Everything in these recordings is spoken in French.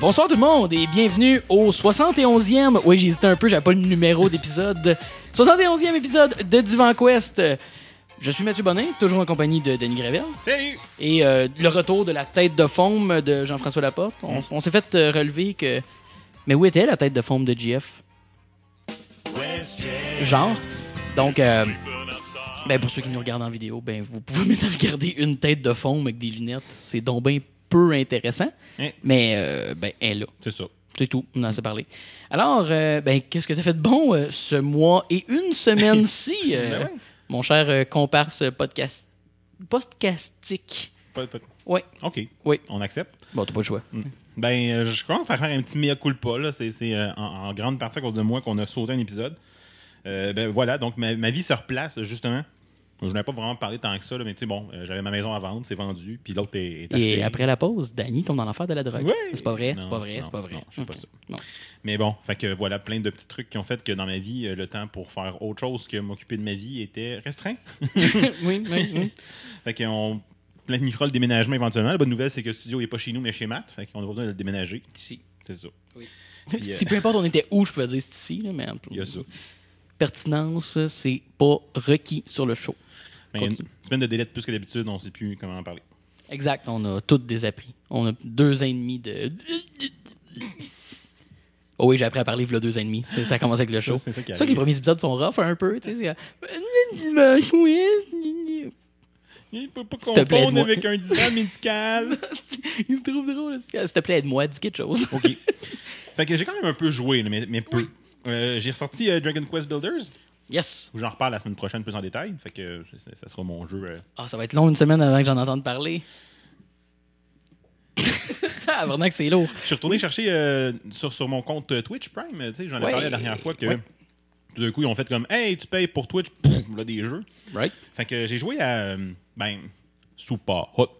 Bonsoir tout le monde et bienvenue au 71e. Oui, hésité un peu, j'avais pas le numéro d'épisode. 71e épisode de Divan Quest. Je suis Mathieu Bonin, toujours en compagnie de Denis Gravel. Salut! Et euh, le retour de la tête de faume de Jean-François Laporte. On, on s'est fait euh, relever que. Mais où était la tête de faume de GF Genre. Donc, euh, ben pour ceux qui nous regardent en vidéo, ben vous pouvez maintenant regarder une tête de faume avec des lunettes. C'est donc bien peu intéressant. Hein? Mais, euh, ben, elle est là. C'est ça. C'est tout, on en a parlé. Alors, euh, ben, qu'est-ce que tu as fait de bon euh, ce mois et une semaine-ci, Ben ouais. mon cher comparse podcast... podcastique? Ouais. OK. Oui. On accepte. Bon, t'as pas le choix. Ben, euh, je commence par faire un petit mea culpa. Là. C'est, c'est, en, en grande partie à cause de moi qu'on a sauté un épisode. Ben voilà, donc ma, ma vie se replace, justement. Je n'avais pas vraiment parlé tant que ça, là, mais tu sais, bon, euh, j'avais ma maison à vendre, c'est vendu, puis l'autre est, est acheté. Et après la pause, Danny tombe dans l'enfer de la drogue. Oui. C'est pas vrai, c'est pas vrai, c'est pas vrai. non, je fais pas ça. Non. Mais bon, fait que voilà, plein de petits trucs qui ont fait que dans ma vie, euh, le temps pour faire autre chose que m'occuper de ma vie était restreint. oui, oui, oui. Fait qu'on planifiera le déménagement éventuellement. La bonne nouvelle, c'est que le studio n'est pas chez nous, mais chez Matt. Fait qu'on a besoin de le déménager. Ici. C'est ça. Si peu importe on était où, je pouvais dire c'est ici, là, mais Il y a ça. Pertinence, c'est pas requis sur le show. Mais il y a une semaine de délai de plus que d'habitude, on ne sait plus comment en parler. Exact, on a toutes des appris. On a deux ans et demi de. Oh oui, j'ai appris à parler il y a deux ans et demi. Ça- commence avec le show. C'est ça qui que les premiers épisodes sont rough un peu, tu sais. Dimanche, oui. Il peut pas confondre avec un divan médical. Il se trouve drôle. S'il te plaît, aide-moi, dis quelque chose. OK. Fait que j'ai quand même un peu joué, mais, mais peu. Euh, j'ai ressorti euh, Dragon Quest Builders, Yes. j'en reparle la semaine prochaine plus en détail. Fait que euh, ça, sera mon jeu. Ah, ça va être long une semaine avant que j'en entende parler. ah, vraiment que c'est lourd. Je suis retourné chercher sur, sur mon compte Twitch Prime. Tu sais, j'en ai Ouais. parlé la dernière fois que Ouais. tout d'un coup, ils ont fait comme Hey, tu payes pour Twitch, Pouf, là des jeux. Right? Fait que j'ai joué à. Ben, Super Hot.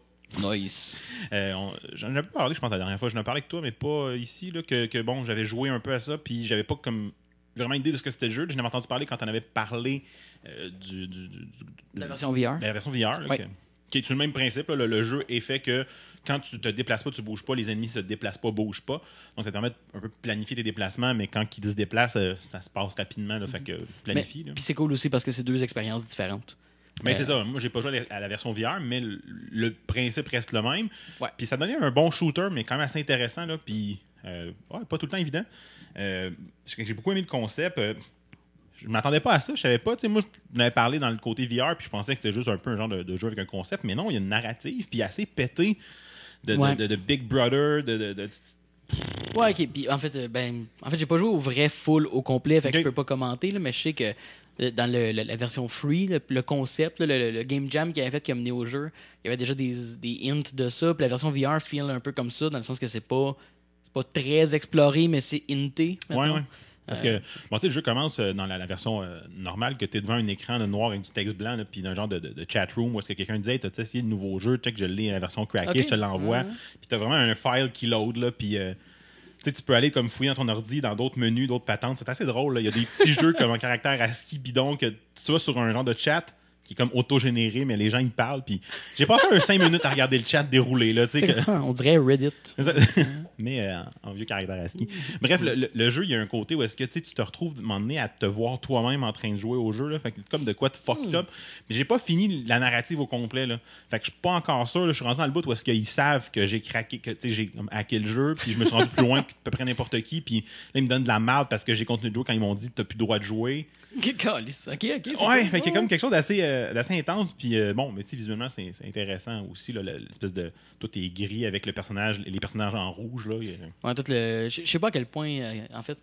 Nice. Euh, on- J'en avais pas parlé, je pense, la dernière fois. J'en ai parlé avec toi, mais pas ici. Là, que, que, bon, j'avais joué un peu à ça, puis j'avais pas comme vraiment idée de ce que c'était le jeu. J'en avais entendu parler quand on avait parlé euh, du, du- du- du- La version VR. la version VR. là, Ouais. que- qui est sur le même principe. là. le, le jeu est fait que quand tu te déplaces pas, tu bouges pas, les ennemis se déplacent pas, bougent pas. Donc ça te permet de un peu planifier tes déplacements, mais quand ils se déplacent, euh, ça se passe rapidement. Là, fait que planifie. là. Puis c'est cool aussi parce que c'est deux expériences différentes. Mais Euh, c'est ça, moi j'ai pas joué à la- version VR, mais le, le principe reste le même. Ouais. Puis ça donnait un bon shooter, mais quand même assez intéressant. Là, puis euh, ouais, pas tout le temps évident. Euh, j'ai beaucoup aimé le concept. je m'attendais pas à ça. Je savais pas. Moi, je m'avais parlé dans le côté VR, puis je pensais que c'était juste un peu un genre de, de jeu avec un concept. Mais non, il y a une narrative, puis assez pété de, de- Ouais. de, de Big Brother, de. de- de- Ouais, ok. Puis en fait, ben, en fait, j'ai pas joué au vrai full au complet, fait que je peux pas commenter, là, mais je sais que dans le- le- la version free, le, le concept, le, game jam qu'il avait fait qui a mené au jeu, il y avait déjà des, des hints de ça. Puis la version VR feel un peu comme ça, dans le sens que c'est pas, pas très exploré, mais c'est hinté. Ouais, ouais. Parce Euh, que, bon, tu sais, le jeu commence euh, dans la, la version euh, normale, que tu es devant un écran de noir avec du texte blanc, puis d'un genre de, de, de chat room où est-ce que quelqu'un disait, hey, t'as essayé le nouveau jeu, check, je l'ai, la version crackée, Ok. je te l'envoie. Ouais. Puis t'as vraiment un file qui load, là, puis euh, tu tu peux aller comme fouiller dans ton ordi, dans d'autres menus, d'autres patentes. C'est assez drôle. Il y a des petits jeux comme un caractère ASCII bidon que tu vas sur un genre de chat qui est comme auto-généré, mais les gens, ils parlent, puis j'ai passé un 5 minutes à regarder le chat dérouler, là, que- on dirait Reddit. mais euh, en vieux caractère ASCII. Bref, le, le- le jeu, il y a un côté où est-ce que tu te retrouves à donné à te voir toi-même en train de jouer au jeu. Là, fait que comme de quoi te fucked up. Mais j'ai pas fini la narrative au complet. Là. Fait que je suis pas encore sûr. là. Je suis rendu dans le bout où est-ce qu'ils savent que j'ai craqué, que j'ai hacké le jeu, puis je me suis rendu plus loin que à peu près n'importe qui. Puis là, ils me donnent de la merde parce que j'ai continué de jouer quand ils m'ont dit t'as plus le droit de jouer. Ok, ok, Ouais, cool. fait qu'il y a comme quelque chose d'assez euh, d'assez intense. Puis euh, bon, mais tu sais, visuellement, c'est intéressant aussi. L'espèce de. Tout est gris avec le personnage, les personnages en rouge. Là. A- Ouais, tout le. Je sais pas à quel point, euh, en fait,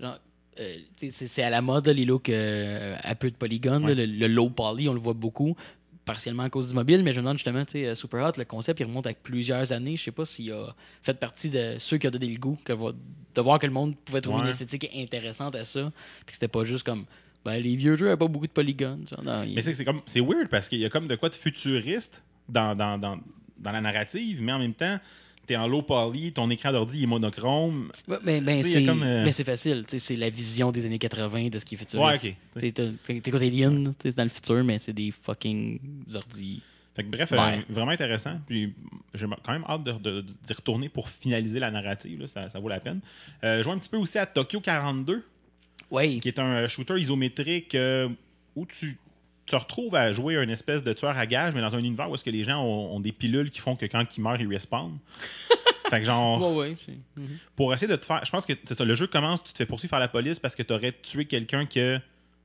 genre, euh, c'est c'est à la mode, là, les looks euh, à peu de polygones, Ouais. le, le low poly, on le voit beaucoup, partiellement à cause du mobile, mais je me demande justement, tu sais, euh, Super Hot, le concept, il remonte avec plusieurs années. Je sais pas s'il a fait partie de ceux qui ont donné le goût, que de voir que le monde pouvait trouver une esthétique intéressante à ça, puis que c'était pas juste comme. Ben, les vieux jeux n'avaient pas beaucoup de polygones. genre, non, il- Mais c'est que c'est comme c'est weird parce qu'il y a comme de quoi de futuriste dans, dans, dans, dans la narrative, mais en même temps, t'es en low poly, ton écran d'ordi est monochrome. Ouais, ben, ben, c'est comme, euh, mais c'est facile. C'est la vision des années 80 de ce qui est futuriste. Ouais, ok. Tu sais, t'as- t'as- T'écoutes Alien, c'est dans le futur, mais c'est des fucking ordi. Fait que, bref, Ouais. euh, vraiment intéressant. Puis j'ai quand même hâte de- de- d'y retourner pour finaliser la narrative. là. Ça, ça vaut la peine. Euh, je joue un petit peu aussi à Tokyo 42, Qui est un shooter isométrique euh, où tu te retrouves à jouer un espèce de tueur à gage, mais dans un univers où est-ce que les gens ont, ont des pilules qui font que quand ils meurent, ils respawnent. fait que genre, Ouais, ouais. mhm. pour essayer de te faire. Je pense que c'est ça. Le jeu commence, tu te fais poursuivre par la police parce que tu aurais tué quelqu'un que.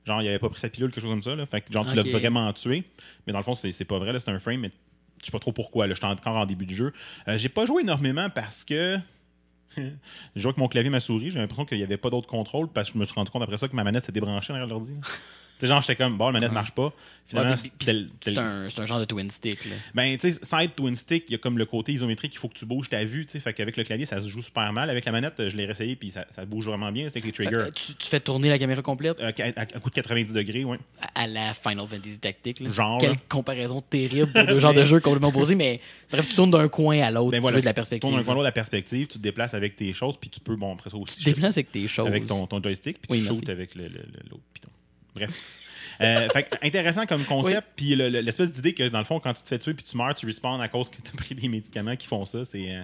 Genre, il avait pas pris sa pilule, quelque chose comme ça. Là. Fait que, genre, tu l'as vraiment tué. Mais dans le fond, c'est c'est pas vrai. là, C'est un frame, mais je sais pas trop pourquoi. là. J'étais encore en début du jeu. Euh, j'ai pas joué énormément parce que. je jouais avec mon clavier ma souris. J'ai l'impression qu'il y avait pas d'autre contrôle parce que je me suis rendu compte après ça que ma manette s'est débranchée derrière l'ordi. Tu sais, genre, j'étais comme, bon, la manette marche pas. Finalement, C'est un, genre de twin stick. Là. ben, tu sais, sans être twin stick, il y a comme le côté isométrique, il faut que tu bouges ta vue, tu sais. Fait qu'avec le clavier, ça se joue super mal. Avec la manette, je l'ai réessayé, puis ça, ça bouge vraiment bien. C'est avec les triggers. Euh, tu, tu fais tourner la caméra complète? Euh, à, à- à coup de 90 degrés, ouais. à, à la Final Fantasy Tactique. Là. Genre, Quelle là. comparaison terrible pour deux genres de jeux complètement opposés. Mais bref, tu tournes d'un coin à l'autre Ben si voilà, tu veux de la Tu perspective. tournes un coin de la perspective, tu te déplaces avec tes choses, puis tu peux, bon, après ça aussi, Tu te déplaces avec tes choses. avec ton, ton joystick, puis Oui, tu shootes avec l'autre piton. Bref. Euh, fait intéressant comme concept, puis le- le- l'espèce d'idée que dans le fond, quand tu te fais tuer puis tu meurs, tu respawns à cause que tu as pris des médicaments qui font ça, c'est. euh,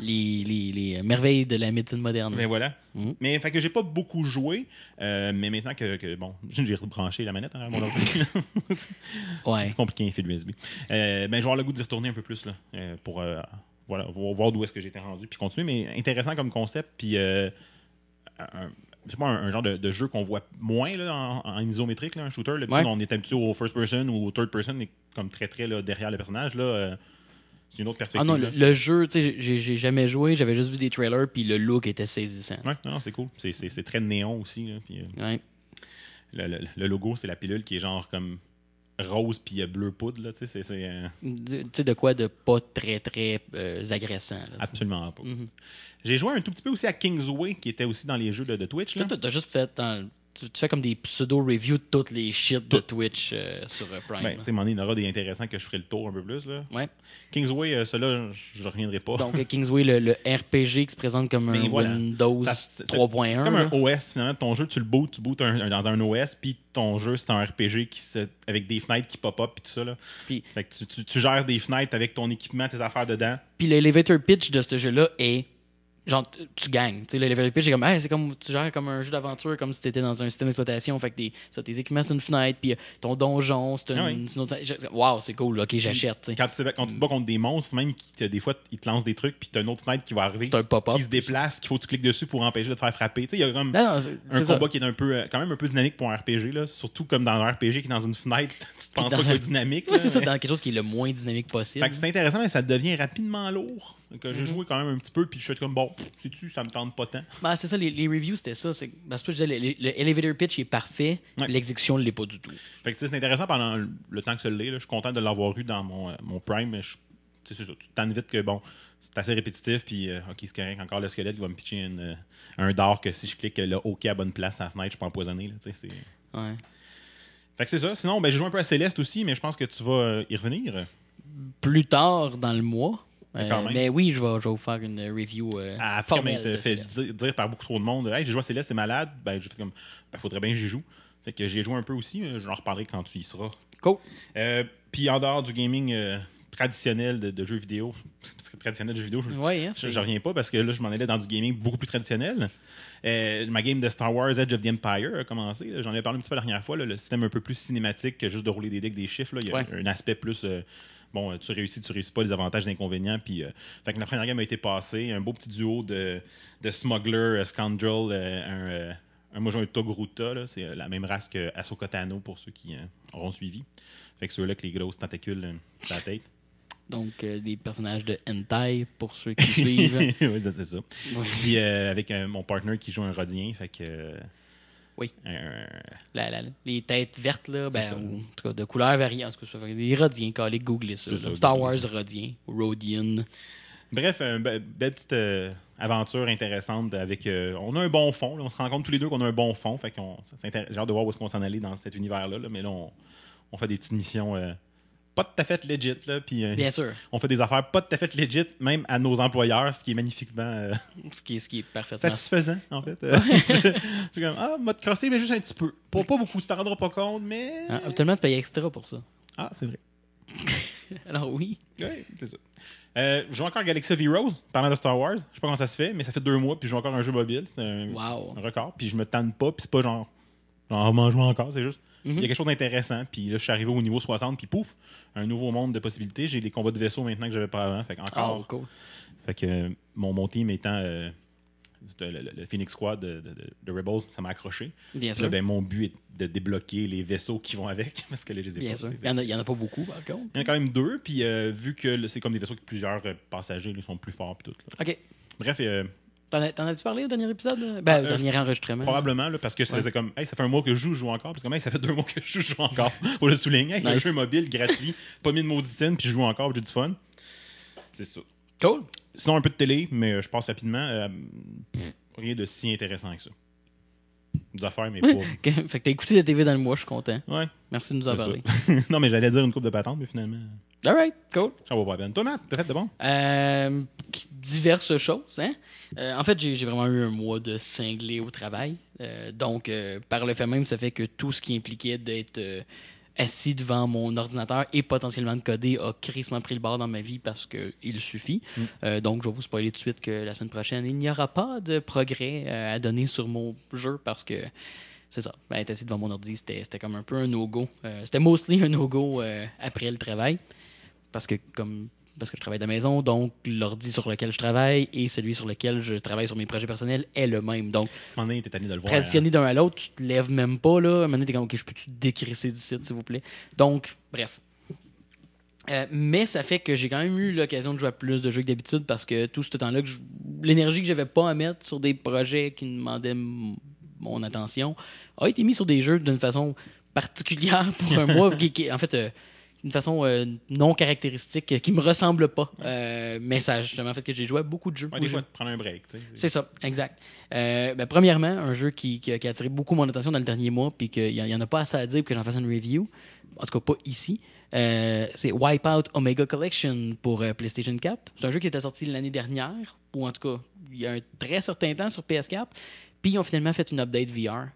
Les, les, les merveilles de la médecine moderne. Ben voilà. Mhm. Mais fait que j'ai pas beaucoup joué, euh, mais maintenant que, que, bon, j'ai rebranché la manette hein, mon ordi. Ouais. C'est compliqué un fil USB. Euh, ben, je vais avoir le goût d'y retourner un peu plus là, euh, pour euh, voilà, vo- voir d'où est-ce que j'étais rendu puis continuer. Mais intéressant comme concept. Puis euh, c'est pas un, un genre de, de jeu qu'on voit moins là, en, en isométrique, là, un shooter. Là, Ouais. On est habitué au first person ou au third person, mais comme très très là, derrière le personnage. Là, euh, c'est une autre Ah perspective. non, là. le, le jeu, tu sais, j'ai jamais joué, j'avais juste vu des trailers, puis le look était saisissant. Ouais, non, c'est cool. C'est, très néon aussi. là, euh, Ouais. le, le- le logo, c'est la pilule qui est genre comme rose puis bleu poudre. Là, tu sais, c'est, c'est, euh, Tu sais, de quoi de pas très, très euh, agressant. là, absolument pas. Mhm. J'ai joué un tout petit peu aussi à Kingsway, qui était aussi dans les jeux de, de Twitch. Là. T'as juste fait dans- tu, tu fais comme des pseudo-reviews de toutes les shit de Twitch euh, sur euh, Prime. Ben, tu sais, il y en aura des intéressants que je ferai le tour un peu plus. Là. Ouais. Kingsway, euh, cela, je ne reviendrai pas. Donc, euh, Kingsway, le, le RPG qui se présente comme Ben, un voilà. Windows Ça, c'est- 3.1. C'est comme un. OS, finalement. Ton jeu, tu le bootes, tu bootes un- un- dans un OS, puis ton jeu, c'est un RPG qui se, avec des fenêtres qui pop-up, puis tout ça. Là. Puis- Fait que tu, tu- tu gères des fenêtres avec ton équipement, tes affaires dedans. Puis l'elevator pitch de ce jeu-là est genre tu gagnes. Tu sais, l'elevator pitch c'est comme hey, c'est comme tu gères comme un jeu d'aventure comme si tu étais dans un système d'exploitation. Fait que tes, ça, tes équipements c'est une fenêtre, puis euh, ton donjon c'est une, Ah oui. c'est une cool. Ok, j'achète. Quand tu, te- quand tu te bats contre des monstres, même, qui, des fois, ils te lancent des trucs, puis tu as une autre fenêtre qui va arriver, C'est un pop-up. qui se déplace, qu'il faut que tu cliques dessus pour empêcher de te faire frapper. Tu sais, il y a comme Non, non, c'est un ça. combat qui est un peu, euh, quand même un peu dynamique pour un RPG, là. surtout comme dans un RPG qui est dans une fenêtre, tu te penses pas un- est dynamique. C'est ça, dans quelque chose qui est le moins dynamique possible. Fait que c'est intéressant, mais ça devient rapidement lourd. Que j'ai Mhm. joué quand même un petit peu, puis je suis comme, bon, sais-tu, ça me tente pas tant. Ben, c'est ça, les, les reviews, c'était ça. C'est ben, pour ça que je disais, le, le- le elevator pitch est parfait, Ouais. l'exécution ne l'est pas du tout. Fait que c'est intéressant pendant le- temps que ça l'est. Je suis content de l'avoir eu dans mon, euh, mon Prime, mais je- c'est ça, tu te tannes vite que bon, c'est assez répétitif, puis euh, ok, c'est correct, encore le squelette qui va me pitcher une, euh, un dard que si je clique le OK à bonne place à la fenêtre, je suis pas empoisonné. Là, c'est- Ouais. fait que c'est ça. Sinon, ben, j'ai joué un peu à Céleste aussi, mais je pense que tu vas euh, y revenir. Plus tard dans le mois. Euh, Quand même. mais oui, je vais, je vais vous faire une review euh, Après formelle m'être de fait dire, dire par beaucoup trop de monde, hey, j'ai joué à Céleste, c'est malade. Ben, j'ai fait comme, ben, faudrait bien que j'y joue. Fait que j'ai joué un peu aussi, euh, j'en reparlerai quand tu y seras. Cool. Euh, Puis en dehors du gaming euh, traditionnel de, de jeux vidéo, traditionnel de jeux vidéo, je, Ouais, hein, je, je reviens pas parce que là, je m'en allais dans du gaming beaucoup plus traditionnel. Euh, ma game de Star Wars Edge of the Empire a commencé. J'en ai parlé un petit peu la dernière fois. là, le système un peu plus cinématique que juste de rouler des decks, des chiffres. là. Il y a Ouais. un aspect plus. Bon, euh, tu réussis, tu réussis pas, les avantages, les inconvénients. Puis, euh, fait que la première game a été passée. Un beau petit duo de, de Smuggler, euh, Scoundrel, un. un- moi, j'ai un Togruta, là. c'est la même race que Ahsoka Tano pour ceux qui auront suivi. Fait que ceux-là avec les grosses tentacules euh, sur la tête. Donc, euh, des personnages de hentai, pour ceux qui suivent. oui, c'est ça. Puis euh, avec mon partner qui joue un rodien, fait que. Euh, Oui. La- la- les têtes vertes, là, ben, ça. ou, en tout cas, de couleurs variantes. Ça des Rodiens, allez googler ça. C'est là. ça, Star googlez Wars Rodien, Rodian. Bref, une belle petite euh, aventure intéressante avec. euh, on a un bon fond. là. on se rend compte tous les deux qu'on a un bon fond. Fait qu'on, j'ai hâte de voir où est-ce qu'on s'en allait dans cet univers-là. là, mais là, on, on fait des petites missions euh, pas tout à fait legit. Là, puis, euh, Bien sûr. on fait des affaires pas tout à fait legit, même à nos employeurs, ce qui est magnifiquement euh, Ce qui est, ce qui est parfaitement. satisfaisant, en fait. C'est comme, ah, mode crossé, mais juste un petit peu. Pas, pas beaucoup, tu t'en rendras pas compte, mais. Hein, Habituellement, tu payes extra pour ça. Ah, c'est vrai. Alors oui. Oui, c'est ça. Euh, je joue encore Galaxy of Heroes, parlant de Star Wars. Je sais pas comment ça se fait, mais ça fait deux mois, puis je joue encore un jeu mobile. C'est un, Wow. un record. Puis je me tanne pas, puis c'est pas genre. Genre, m'en joue encore, c'est juste. Il Mhm. y a quelque chose d'intéressant, puis là, je suis arrivé au niveau 60, puis pouf, un nouveau monde de possibilités. J'ai les combats de vaisseau maintenant que j'avais pas avant. Fait encore. Oh, cool. Fait que euh, mon, mon team étant euh, le, le- le Phoenix Squad de, de- Rebels, ça m'a accroché. Bien là, sûr. ben, mon but est de débloquer les vaisseaux qui vont avec, parce que là, je les ai Bien pas. sûr. Il y, en a, en pas beaucoup, par contre. Il y en a quand même deux, puis euh, vu que c'est comme des vaisseaux avec plusieurs passagers, ils sont plus forts, puis tout. là. OK. Bref, T'en as- t'en as-tu parlé au dernier épisode? Ben, au Euh, dernier enregistrement. probablement, là, parce que ça Ouais. faisait comme, hey, ça fait un mois que je joue, je joue encore, parce que, hey, ça fait deux mois que je joue, je joue encore. Faut le souligner, Nice. jeu mobile gratuit, pas mis de mauditine, puis je joue encore, j'ai du fun. C'est ça. Cool. Sinon, un peu de télé, mais euh, je passe rapidement. euh, rien de si intéressant que ça. Des affaires, mais pas. Fait que t'as écouté la TV dans le mois, je suis content. Ouais. Merci de nous en parler. non, mais j'allais dire une coupe de patente, mais finalement, Alright, cool. ça vaut pas peine. Toi, Matt, t'as fait de bon? Euh, diverses choses. Hein? Euh, en fait, j'ai vraiment eu un mois de cinglé au travail. Euh, donc, par le fait même, ça fait que tout ce qui impliquait d'être assis devant mon ordinateur et potentiellement de coder a crissement pris le bord dans ma vie parce qu'il suffit. Mm. Euh, donc, je vais vous spoiler tout de suite que la semaine prochaine, il n'y aura pas de progrès euh, à donner sur mon jeu parce que c'est ça. Ben, être assis devant mon ordi, c'était c'était comme un peu un no-go. Euh, c'était mostly un no-go après le travail parce que comme parce que je travaille de la maison, donc l'ordi sur lequel je travaille et celui sur lequel je travaille sur mes projets personnels est le même. Donc, donné, t'es tanné de le voir. transitionner d'un à l'autre, tu te lèves même pas, là. À un moment donné, t'es comme, OK, je peux-tu décrisser d'ici, s'il vous plaît? Donc, bref. Euh, mais ça fait que j'ai quand même eu l'occasion de jouer à plus de jeux que d'habitude parce que tout ce temps-là, que je- l'énergie que j'avais pas à mettre sur des projets qui demandaient mon attention a été mis sur des jeux d'une façon particulière pour un mois, qui, qui- en fait, euh, d'une façon euh, non caractéristique, euh, qui me ressemble pas. Euh, mais ça a justement fait que j'ai joué à beaucoup de jeux. Ouais, des fois, prendre un break. c'est ça, exact. Euh, ben, premièrement, un jeu qui, qui a, qui a attiré beaucoup mon attention dans le dernier mois, puis qu'il n'y en a pas assez à dire pour que j'en fasse une review, en tout cas pas ici, euh, c'est Wipeout Omega Collection pour euh, PlayStation 4. C'est un jeu qui était sorti l'année dernière, ou en tout cas, il y a un très certain temps sur PS4, puis ils ont finalement fait une update VR.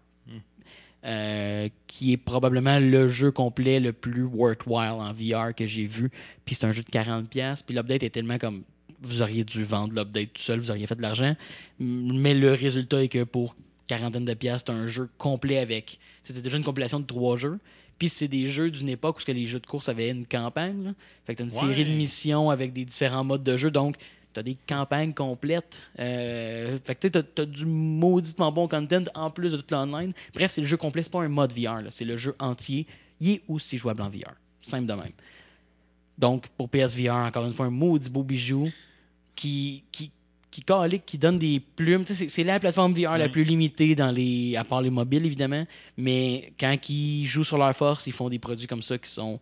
Euh, qui est probablement le jeu complet le plus worthwhile en VR que j'ai vu. Puis c'est un jeu de 40$. Puis l'update est tellement comme vous auriez dû vendre l'update tout seul, vous auriez fait de l'argent. Mais le résultat est que pour quarantaine de pièces, c'est un jeu complet avec. C'était déjà une compilation de trois jeux. Puis c'est des jeux d'une époque où les jeux de course avaient une campagne. là. Fait que t'as une Ouais. série de missions avec des différents modes de jeu. Donc, t'as des campagnes complètes. Euh, fait que tu t'as, t'as du mauditement bon content en plus de tout l'online. Bref, c'est le jeu complet. C'est pas un mode VR. C'est le jeu entier. Il est aussi jouable en VR. Simple de même. Donc, pour PSVR, encore une fois, un maudit beau bijou qui, qui, qui calique, qui donne des plumes. C'est, la plateforme VR la plus limitée dans les, à part les mobiles, évidemment. Mais quand ils jouent sur leur force, ils font des produits comme ça qui sont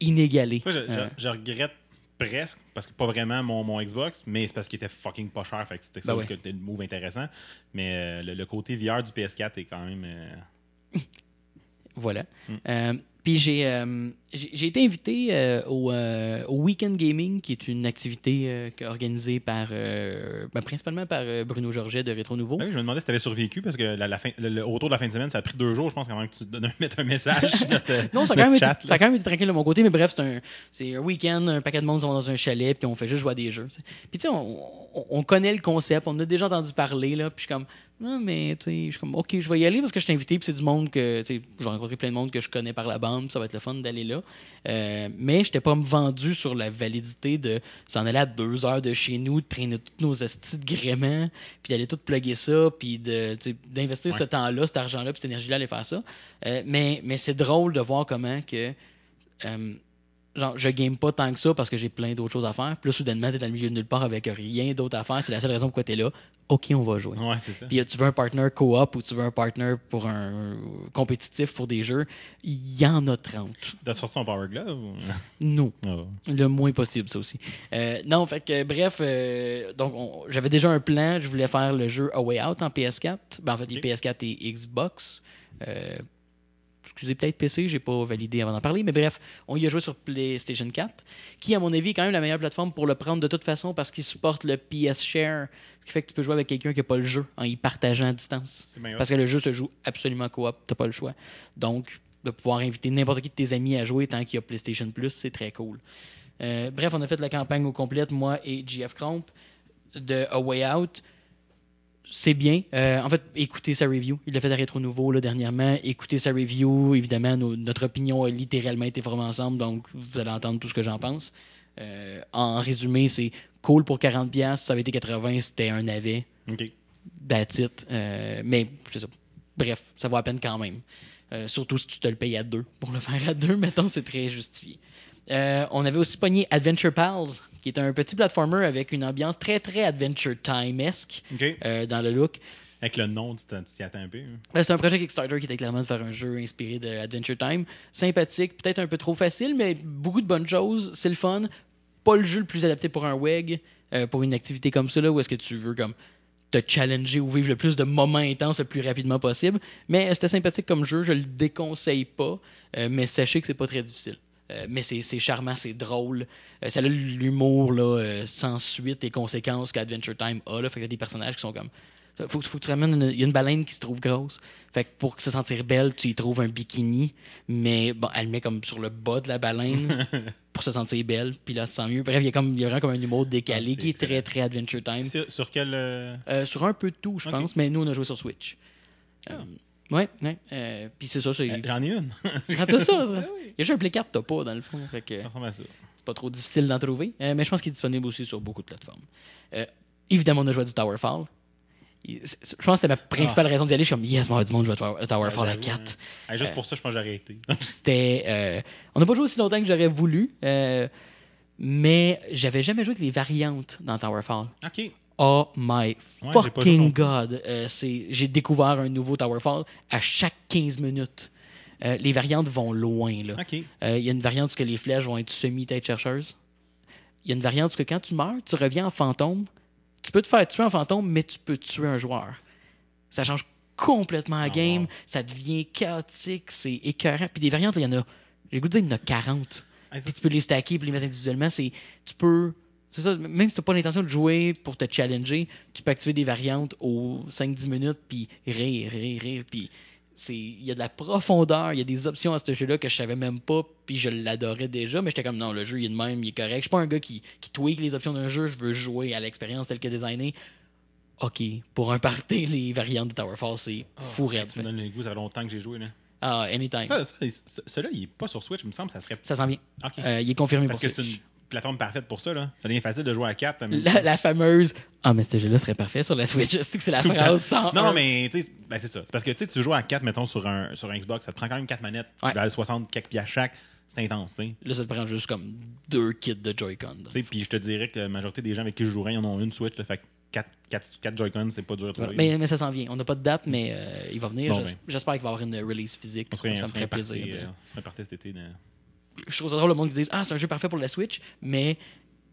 inégalés. Je- Euh, je regrette presque, parce que pas vraiment mon, mon Xbox, mais c'est parce qu'il était fucking pas cher. Fait que c'était ça Ben le move intéressant. Mais euh, le, le côté VR du PS4 est quand même. euh, Voilà. Mm. Puis j'ai, euh, j'ai j'ai été invité euh, au, euh, au Weekend Gaming, qui est une activité organisée par, ben, principalement par Bruno Georget de Rétro Nouveau. Ah oui, je me demandais si tu avais survécu parce que la, la fin, le, le- autour de la fin de semaine, ça a pris deux jours, je pense, avant que tu donnes, mettes un message notre, Non, ça a, quand même été, ça a quand même été tranquille de mon côté, mais bref, c'est un, c'est un week-end, un paquet de monde sont dans un chalet, puis on fait juste jouer à des jeux. Puis tu sais, on, on- on connaît le concept, on a déjà entendu parler, là, puis je suis comme, non, mais tu sais, je suis comme, ok, je vais y aller parce que je t'ai invité, puis c'est du monde que, tu sais, j'ai rencontré plein de monde que je connais par la bande, ça va être le fun d'aller là. Euh, mais je pas vendu sur la validité de s'en aller à deux heures de chez nous, de traîner tous nos astis de gréments, puis d'aller tout plugger ça, puis d'investir Ouais. ce temps-là, cet argent-là, puis cette énergie-là aller faire ça. Euh, mais mais c'est drôle de voir comment que. euh, genre, je game pas tant que ça parce que j'ai plein d'autres choses à faire. Puis là, soudainement, t'es dans le milieu de nulle part avec rien d'autre à faire. C'est la seule raison pourquoi t'es là. Ok, on va jouer. Ouais, c'est ça. Puis tu veux un partner co-op ou tu veux un partner pour un compétitif pour des jeux, il y en a 30. T'as sorti ton Power Glove ou... Non. Oh. Le moins possible, ça aussi. Euh, non, fait que, bref, euh, donc on- j'avais déjà un plan. Je voulais faire le jeu A Way Out en PS4. Ben, en fait, Ok. PS4 et Xbox. Euh, excusez, peut-être PC, j'ai pas validé avant d'en parler, mais bref, on y a joué sur PlayStation 4, qui, à mon avis, est quand même la meilleure plateforme pour le prendre de toute façon parce qu'il supporte le PS Share, ce qui fait que tu peux jouer avec quelqu'un qui n'a pas le jeu en y partageant à distance. Parce que le jeu se joue absolument coop, t'as pas le choix. Donc, de pouvoir inviter n'importe qui de tes amis à jouer tant qu'il y a PlayStation Plus, c'est très cool. Euh, bref, on a fait la campagne au complète, moi et JF Cromp, de A Way Out. C'est bien. Euh, en fait, écoutez sa review. Il a fait à Rétro Nouveau là, dernièrement. Écoutez sa review. Évidemment, nos- notre opinion a littéralement été formée ensemble, donc vous allez entendre tout ce que j'en pense. Euh, en résumé, c'est cool pour 40$. Si ça avait été 80$, c'était un navet. OK. That's it. Euh, mais c'est ça. Bref, ça vaut à peine quand même. Surtout si tu te le payes à deux. Pour le faire à deux, mettons, c'est très justifié. On avait aussi pogné Adventure Pals, qui est un petit platformer avec une ambiance très, très Adventure Time-esque euh, dans le look. Avec le nom, tu t'y attends un peu. hein? Ben, c'est un projet Kickstarter qui était clairement de faire un jeu inspiré de Adventure Time. Sympathique, peut-être un peu trop facile, mais beaucoup de bonnes choses. C'est le fun. Pas le jeu le plus adapté pour un WEG, euh, pour une activité comme ça, là, où est-ce que tu veux comme te challenger ou vivre le plus de moments intenses le plus rapidement possible. Mais euh, c'était sympathique comme jeu, je le déconseille pas, euh, mais sachez que c'est pas très difficile. Euh, mais c'est charmant, c'est drôle. Euh, ça a l'humour euh, sans suite et conséquences qu'Adventure Time a. Là, fait y a des personnages qui sont comme. Faut, faut que tu ramènes une- Il y a une baleine qui se trouve grosse. Fait que pour se sentir belle, tu y trouves un bikini, mais bon, elle le met comme sur le bas de la baleine pour se sentir belle, puis là, elle se sent mieux. Bref, il y a, comme, il y a vraiment comme un humour décalé Ah, c'est qui est très, très Adventure Time. Sur, sur quel. euh, Euh, sur un peu de tout, je pense, mais nous, on a joué sur Switch. Euh, ouais, ouais. euh, puis c'est ça, c'est. euh, J'en ai une. Quand t'as ça, ça? Ah oui. Il y a juste un Play 4 t'as pas, dans le fond. Fait que Ça ressemble à ça. c'est pas trop difficile d'en trouver. Euh, mais je pense qu'il est disponible aussi sur beaucoup de plateformes. Euh, évidemment, on a joué à du Towerfall. Il- c'est- c'est- Je pense que c'était ma principale raison d'y aller. Je suis comme, yes, moi, du monde joue à Tower- à Towerfall à Ah. J'avoue, 4. hein. Hey, juste pour ça, je pense que j'aurais été. C'était. euh, on n'a pas joué aussi longtemps que j'aurais voulu, euh, mais j'avais jamais joué avec les variantes dans Towerfall. OK. Oh my Ouais, fucking god. Euh, J'ai découvert un nouveau Towerfall à chaque 15 minutes. Euh, les variantes vont loin. OK. Euh, Il y a une variante où les flèches vont être semi-tête chercheuses. Il y a une variante où quand tu meurs, tu reviens en fantôme. Tu peux te faire tuer en fantôme, mais tu peux tuer un joueur. Ça change complètement la Oh, game. wow. Ça devient chaotique. C'est écœurant. Puis des variantes, il y en a. J'ai le goût de dire, il y en a 40. Hey, ça, Puis tu peux les stacker et les mettre individuellement. Tu peux. C'est ça, même si tu n'as pas l'intention de jouer pour te challenger, tu peux activer des variantes aux 5-10 minutes, puis rire, rire, rire. Puis il y a de la profondeur, il y a des options à ce jeu-là que je savais même pas, puis je l'adorais déjà, mais j'étais comme non, le jeu il est de même, il est correct. Je suis pas un gars qui, qui tweak les options d'un jeu, je veux jouer à l'expérience telle que designée. Ok, pour un party, les variantes de Towerfall, c'est fou raide. Tu me donnes le goût, ça fait longtemps que j'ai joué. Là. Ah, anytime. Ça, Ça, ça, ça- celui-là, il est pas sur Switch, il me semble, ça serait. s'en vient. Euh, il est confirmé Parce pour que Switch. Plateforme parfaite pour ça. Là. Ça devient facile de jouer à 4. La, la fameuse Ah, mais ce jeu-là serait parfait sur la Switch. Je sais que c'est la Tout phrase sans. Non, mais tu sais, ben, c'est ça. C'est parce que tu tu joues à 4, mettons, sur un, sur un Xbox, ça te prend quand même 4 manettes Ouais. valent 60 quelques piastres chaque. C'est intense, tu sais. Là, ça te prend juste comme deux kits de Joy-Con. Tu sais, Puis je te dirais que la majorité des gens avec qui je jouerais, ils en ont une Switch. Là, fait 4, 4, Joy-Con, c'est pas dur à trouver. Mais, mais ça s'en vient. On n'a pas de date, mais euh, il va venir. Bon, ben. J'espère qu'il va y avoir une release physique. on serait, ça me ferait plaisir. euh, on serait un party cet été. dans- Je trouve ça drôle le monde qui dit Ah, c'est un jeu parfait pour la Switch, mais.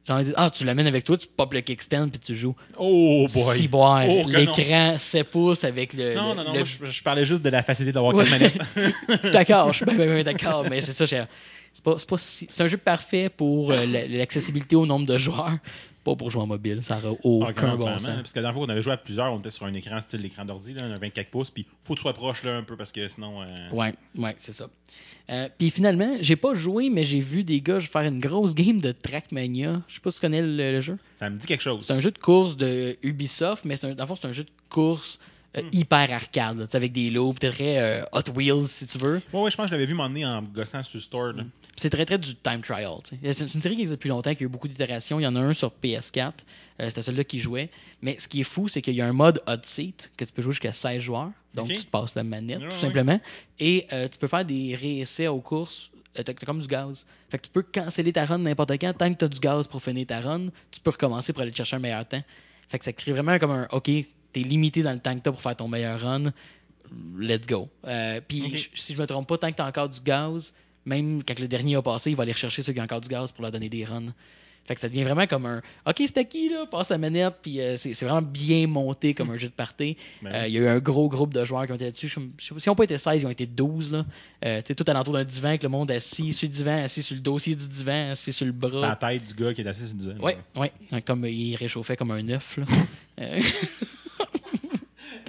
Genre, ils disent Ah, tu l'amènes avec toi, tu pop le kickstand puis tu joues. Oh Si boire. Oh. L'écran 7 pouces avec le. Non, le- non, non, le- moi, je, je parlais juste de la facilité d'avoir Ouais. 4 manettes. Je suis d'accord, je suis bien, bien, bien d'accord, mais c'est ça, j'ai- c'est pas, c'est pas si- c'est un jeu parfait pour euh, la- l'accessibilité au nombre de joueurs, pas pour jouer en mobile, ça n'aura Ah, aucun clairement, bon sens. Parce que la dernière fois qu'on avait joué à plusieurs, on était sur un écran style l'écran d'ordi, un 24 pouces, puis faut que tu sois proche là un peu parce que sinon. euh, Ouais, ouais, c'est ça. Euh, Puis finalement, j'ai pas joué, mais j'ai vu des gars faire une grosse game de Trackmania. Je sais pas si tu connais le, le jeu. Ça me dit quelque chose. C'est un jeu de course de Ubisoft, mais c'est un, dans le fond, c'est un jeu de course euh, Hmm. hyper arcade, là, avec des peut-être très euh, Hot Wheels si tu veux. Ouais, ouais, je pense que je l'avais vu m'emmener en gossant sur le store. là. C'est très très du time trial. C'est une série qui existe depuis longtemps, qui a eu beaucoup d'itérations. Il y en a un sur PS4. euh, C'était celui-là qui jouait. Mais ce qui est fou, c'est qu'il y a un mode hot seat que tu peux jouer jusqu'à 16 joueurs. Donc tu te passes la manette, tout ouais. simplement. Et euh, tu peux faire des réessais aux courses. T'as t'as comme du gaz. Fait que tu peux canceller ta run n'importe quand. Tant que tu as du gaz pour finir ta run, tu peux recommencer pour aller te chercher un meilleur temps. Fait que ça crée vraiment comme un OK, t'es limité dans le temps que t'as pour faire ton meilleur run. Let's go. Euh, Puis si je me trompe pas, tant que t'as encore du gaz, même quand le dernier a passé, il va aller rechercher ceux qui ont encore du gaz pour leur donner des runs. Fait que ça devient vraiment comme un OK, c'était qui là? Passe la manette, puis euh, c'est vraiment bien monté comme un jeu de party. Ben Euh, Il y a eu un gros groupe de joueurs qui ont été là-dessus. Si ils n'ont pas été 16, ils ont été 12. Là. Euh, tout alentour d'un divan avec le monde assis sur le divan, assis sur le dossier du divan, assis sur le C'est la bras. tête du gars qui est assis sur le divan. Ouais, ouais. Comme il réchauffait comme un œuf. là.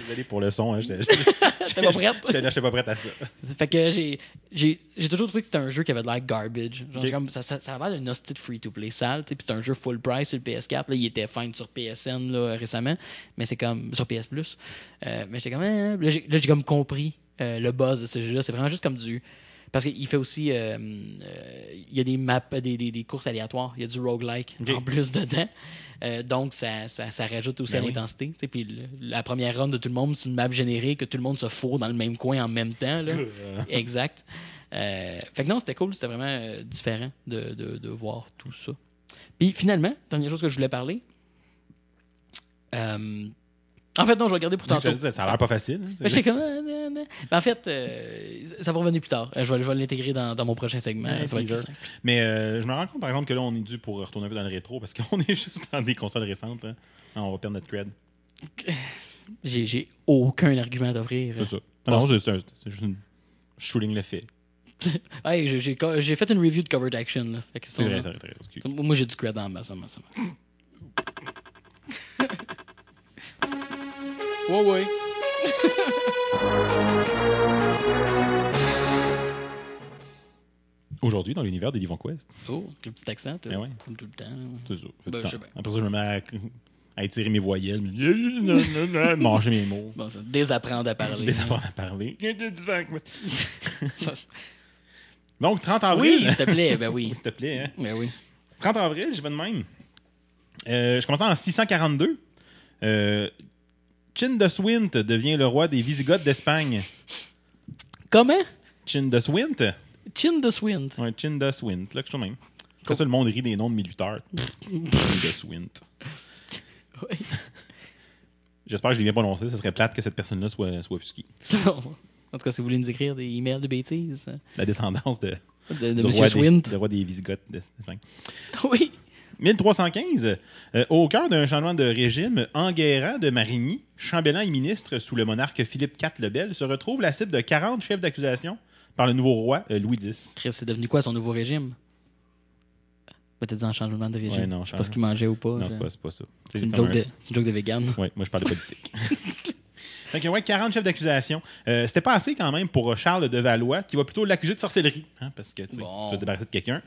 Désolé pour le son. Hein, j'étais pas prête? j'étais- pas prête à ça. Fait que j'ai, j'ai, j'ai toujours trouvé que c'était un jeu qui avait de l'air garbage. Genre, comme, ça, ça, ça a l'air hostie de free-to-play sale. tu sais, Puis c'était un jeu full price sur le PS4. Là, il était fine sur PSN là, récemment. Mais c'est comme. Sur PS Plus. Euh, mais j'étais comme. hein, Là, j'ai, là, j'ai comme compris euh, le buzz de ce jeu-là. C'est vraiment juste comme du. Parce qu'il fait aussi. euh, euh, il y a des maps, des, des, des courses aléatoires. Il y a du roguelike Ok. en plus dedans. Euh, donc, ça, ça, ça rajoute aussi Ben à l'intensité. Puis le- la première run de tout le monde, c'est une map générée que tout le monde se fourre dans le même coin en même temps. Là. Euh, Exact. Euh, fait que non, c'était cool, c'était vraiment euh, différent de, de, de voir tout ça. Puis finalement, dernière chose que je voulais parler. En fait, non, je vais regarder pour je tantôt. te disais, ça a l'air pas facile. hein, j'étais comme, ah. Ben, en fait, euh, ça va revenir plus tard. Euh, je vais, je vais l'intégrer dans, dans mon prochain segment. Ouais, ça va être plus teaser. simple. Mais euh, je me rends compte, par exemple, que là, on est dû pour retourner un peu dans le rétro parce qu'on est juste dans des consoles récentes. hein. Non, on va perdre notre cred. J'ai, aucun argument d'offrir. C'est ça. Non, c'est- juste une shooting le fait. Hey, j'ai, fait une review de Covered Action. Là. C'est vrai, vrai, vrai. moi, j'ai du cred en masse. Aujourd'hui, dans l'univers des Divon Quest. Oh, le petit accent, toi. Ben ouais. Comme tout le temps. Fait Ben, je sais bien. Après ça, je me mets à, à étirer mes voyelles, manger mes mots, Bon, ça, désapprendre à parler. désapprendre à parler. Donc, 30 avril. Oui, s'il te plaît, ben oui. S'il te plaît, hein. Ben oui. 30 avril, je vais de même. Euh, je commence en 642. Euh, Chindaswint devient le roi des Visigoths d'Espagne. Comment? Chindaswint? Chin de Swint. Ouais, Chindaswint, là, quelque chose de même. Comme ça, le monde rit des noms de militaires. Chindaswint. Oui. J'espère que je l'ai bien prononcé. Ce serait plate que cette personne-là soit, soit offusquée. Ça, En tout cas, si vous voulez nous écrire des emails de bêtises La descendance de, de, de du M. roi des, Swint. du roi des Visigoths d'Espagne. Oui. 1315, euh, au cœur d'un changement de régime, Enguerrand de Marigny, chambellan et ministre sous le monarque Philippe IV le Bel, se retrouve la cible de 40 chefs d'accusation par le nouveau roi euh, Louis X. Chris, c'est devenu quoi son nouveau régime? Peut-être un changement de régime. Ouais, non, Parce qu'il mangeait ou pas. Non, c'est pas, ça. C'est une, joke un- de- c'est une joke de vegan. Ouais, moi, je parle de politique. Que, ouais, 40 chefs d'accusation. Euh, C'était pas assez quand même pour Charles de Valois, qui va plutôt l'accuser de sorcellerie. hein, parce que, tu Bon. te débarrasser de quelqu'un.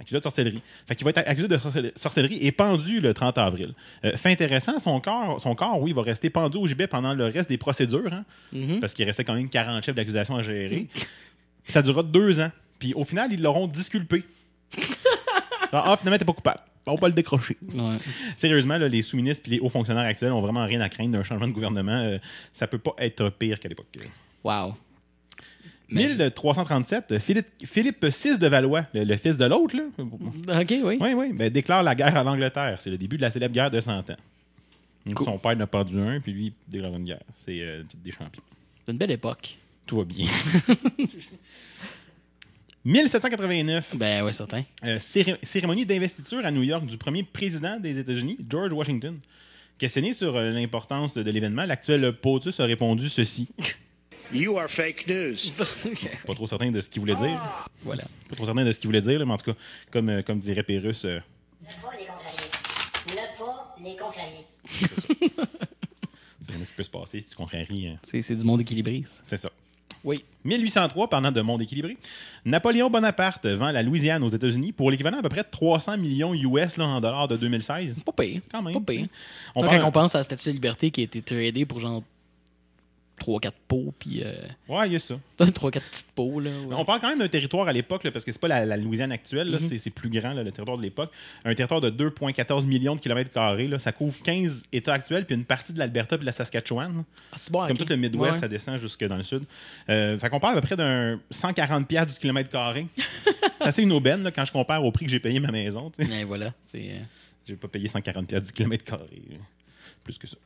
Accusé de sorcellerie. Fait qu'il va être accusé de sorcel- sorcellerie et pendu le 30 avril. Euh, fait intéressant, son corps, son corps, oui, va rester pendu au gibet pendant le reste des procédures, hein, Mhm. parce qu'il restait quand même 40 chefs d'accusation à gérer. Ça durera deux ans. Puis au final, ils l'auront disculpé. Genre, ah, finalement, t'es pas coupable. On va pas le décrocher. Ouais. Sérieusement, là, les sous-ministres et les hauts fonctionnaires actuels ont vraiment rien à craindre d'un changement de gouvernement. Euh, ça peut pas être pire qu'à l'époque. Wow. Mais- 1337, Philippe, Philippe VI de Valois, le, le fils de l'autre, là, Ok, oui. oui, oui, ben, déclare la guerre à l'Angleterre. C'est le début de la célèbre guerre de 100 ans. Donc, Cool. Son père n'a pas dû un, puis lui, il déclare une guerre. C'est euh, des champions. C'est une belle époque. Tout va bien. 1789, Ben ouais, certain. euh, céré- cérémonie d'investiture à New York du premier président des États-Unis, George Washington. Questionné sur euh, l'importance de l'événement, l'actuel POTUS a répondu ceci. You are fake news. Pas trop certain de ce qu'il voulait dire. Voilà. Pas trop certain de ce qu'il voulait dire, là, mais en tout cas, comme, euh, comme dirait Pérus, euh, Ne pas les contrarier. Ne pas les contrarier. c'est jamais ce qui peut se passer si tu contraries. euh, C'est c'est du monde équilibré. ça. c'est ça. Oui. 1803, parlant de monde équilibré, Napoléon Bonaparte vend la Louisiane aux États-Unis pour l'équivalent à peu près de 300 millions US là, en dollars de 2016. Pas pire. Quand même. Pas pire. tu sais. On Donc, parle- quand on pense à la statue de liberté qui a été tradée pour genre 3-4 pots, puis euh, Ouais, il y a ça. 3-4 petites pots. Là, ouais. On parle quand même d'un territoire à l'époque, parce que c'est pas la, la Louisiane actuelle, Mhm. c'est- plus grand, là, le territoire de l'époque. Un territoire de 2,14 millions de kilomètres carrés. là, Ça couvre 15 États actuels, puis une partie de l'Alberta puis de la Saskatchewan. Ah, c'est bon, C'est comme tout le Midwest, Ouais. ça descend jusque dans le sud. Euh, fait qu'on parle à peu près d'un 140 piastres du kilomètre carré. c'est assez une aubaine là, quand je compare au prix que j'ai payé ma maison. tu sais. Et voilà. C'est. euh, J'ai pas payé 140 piastres du kilomètre carré. Plus que ça.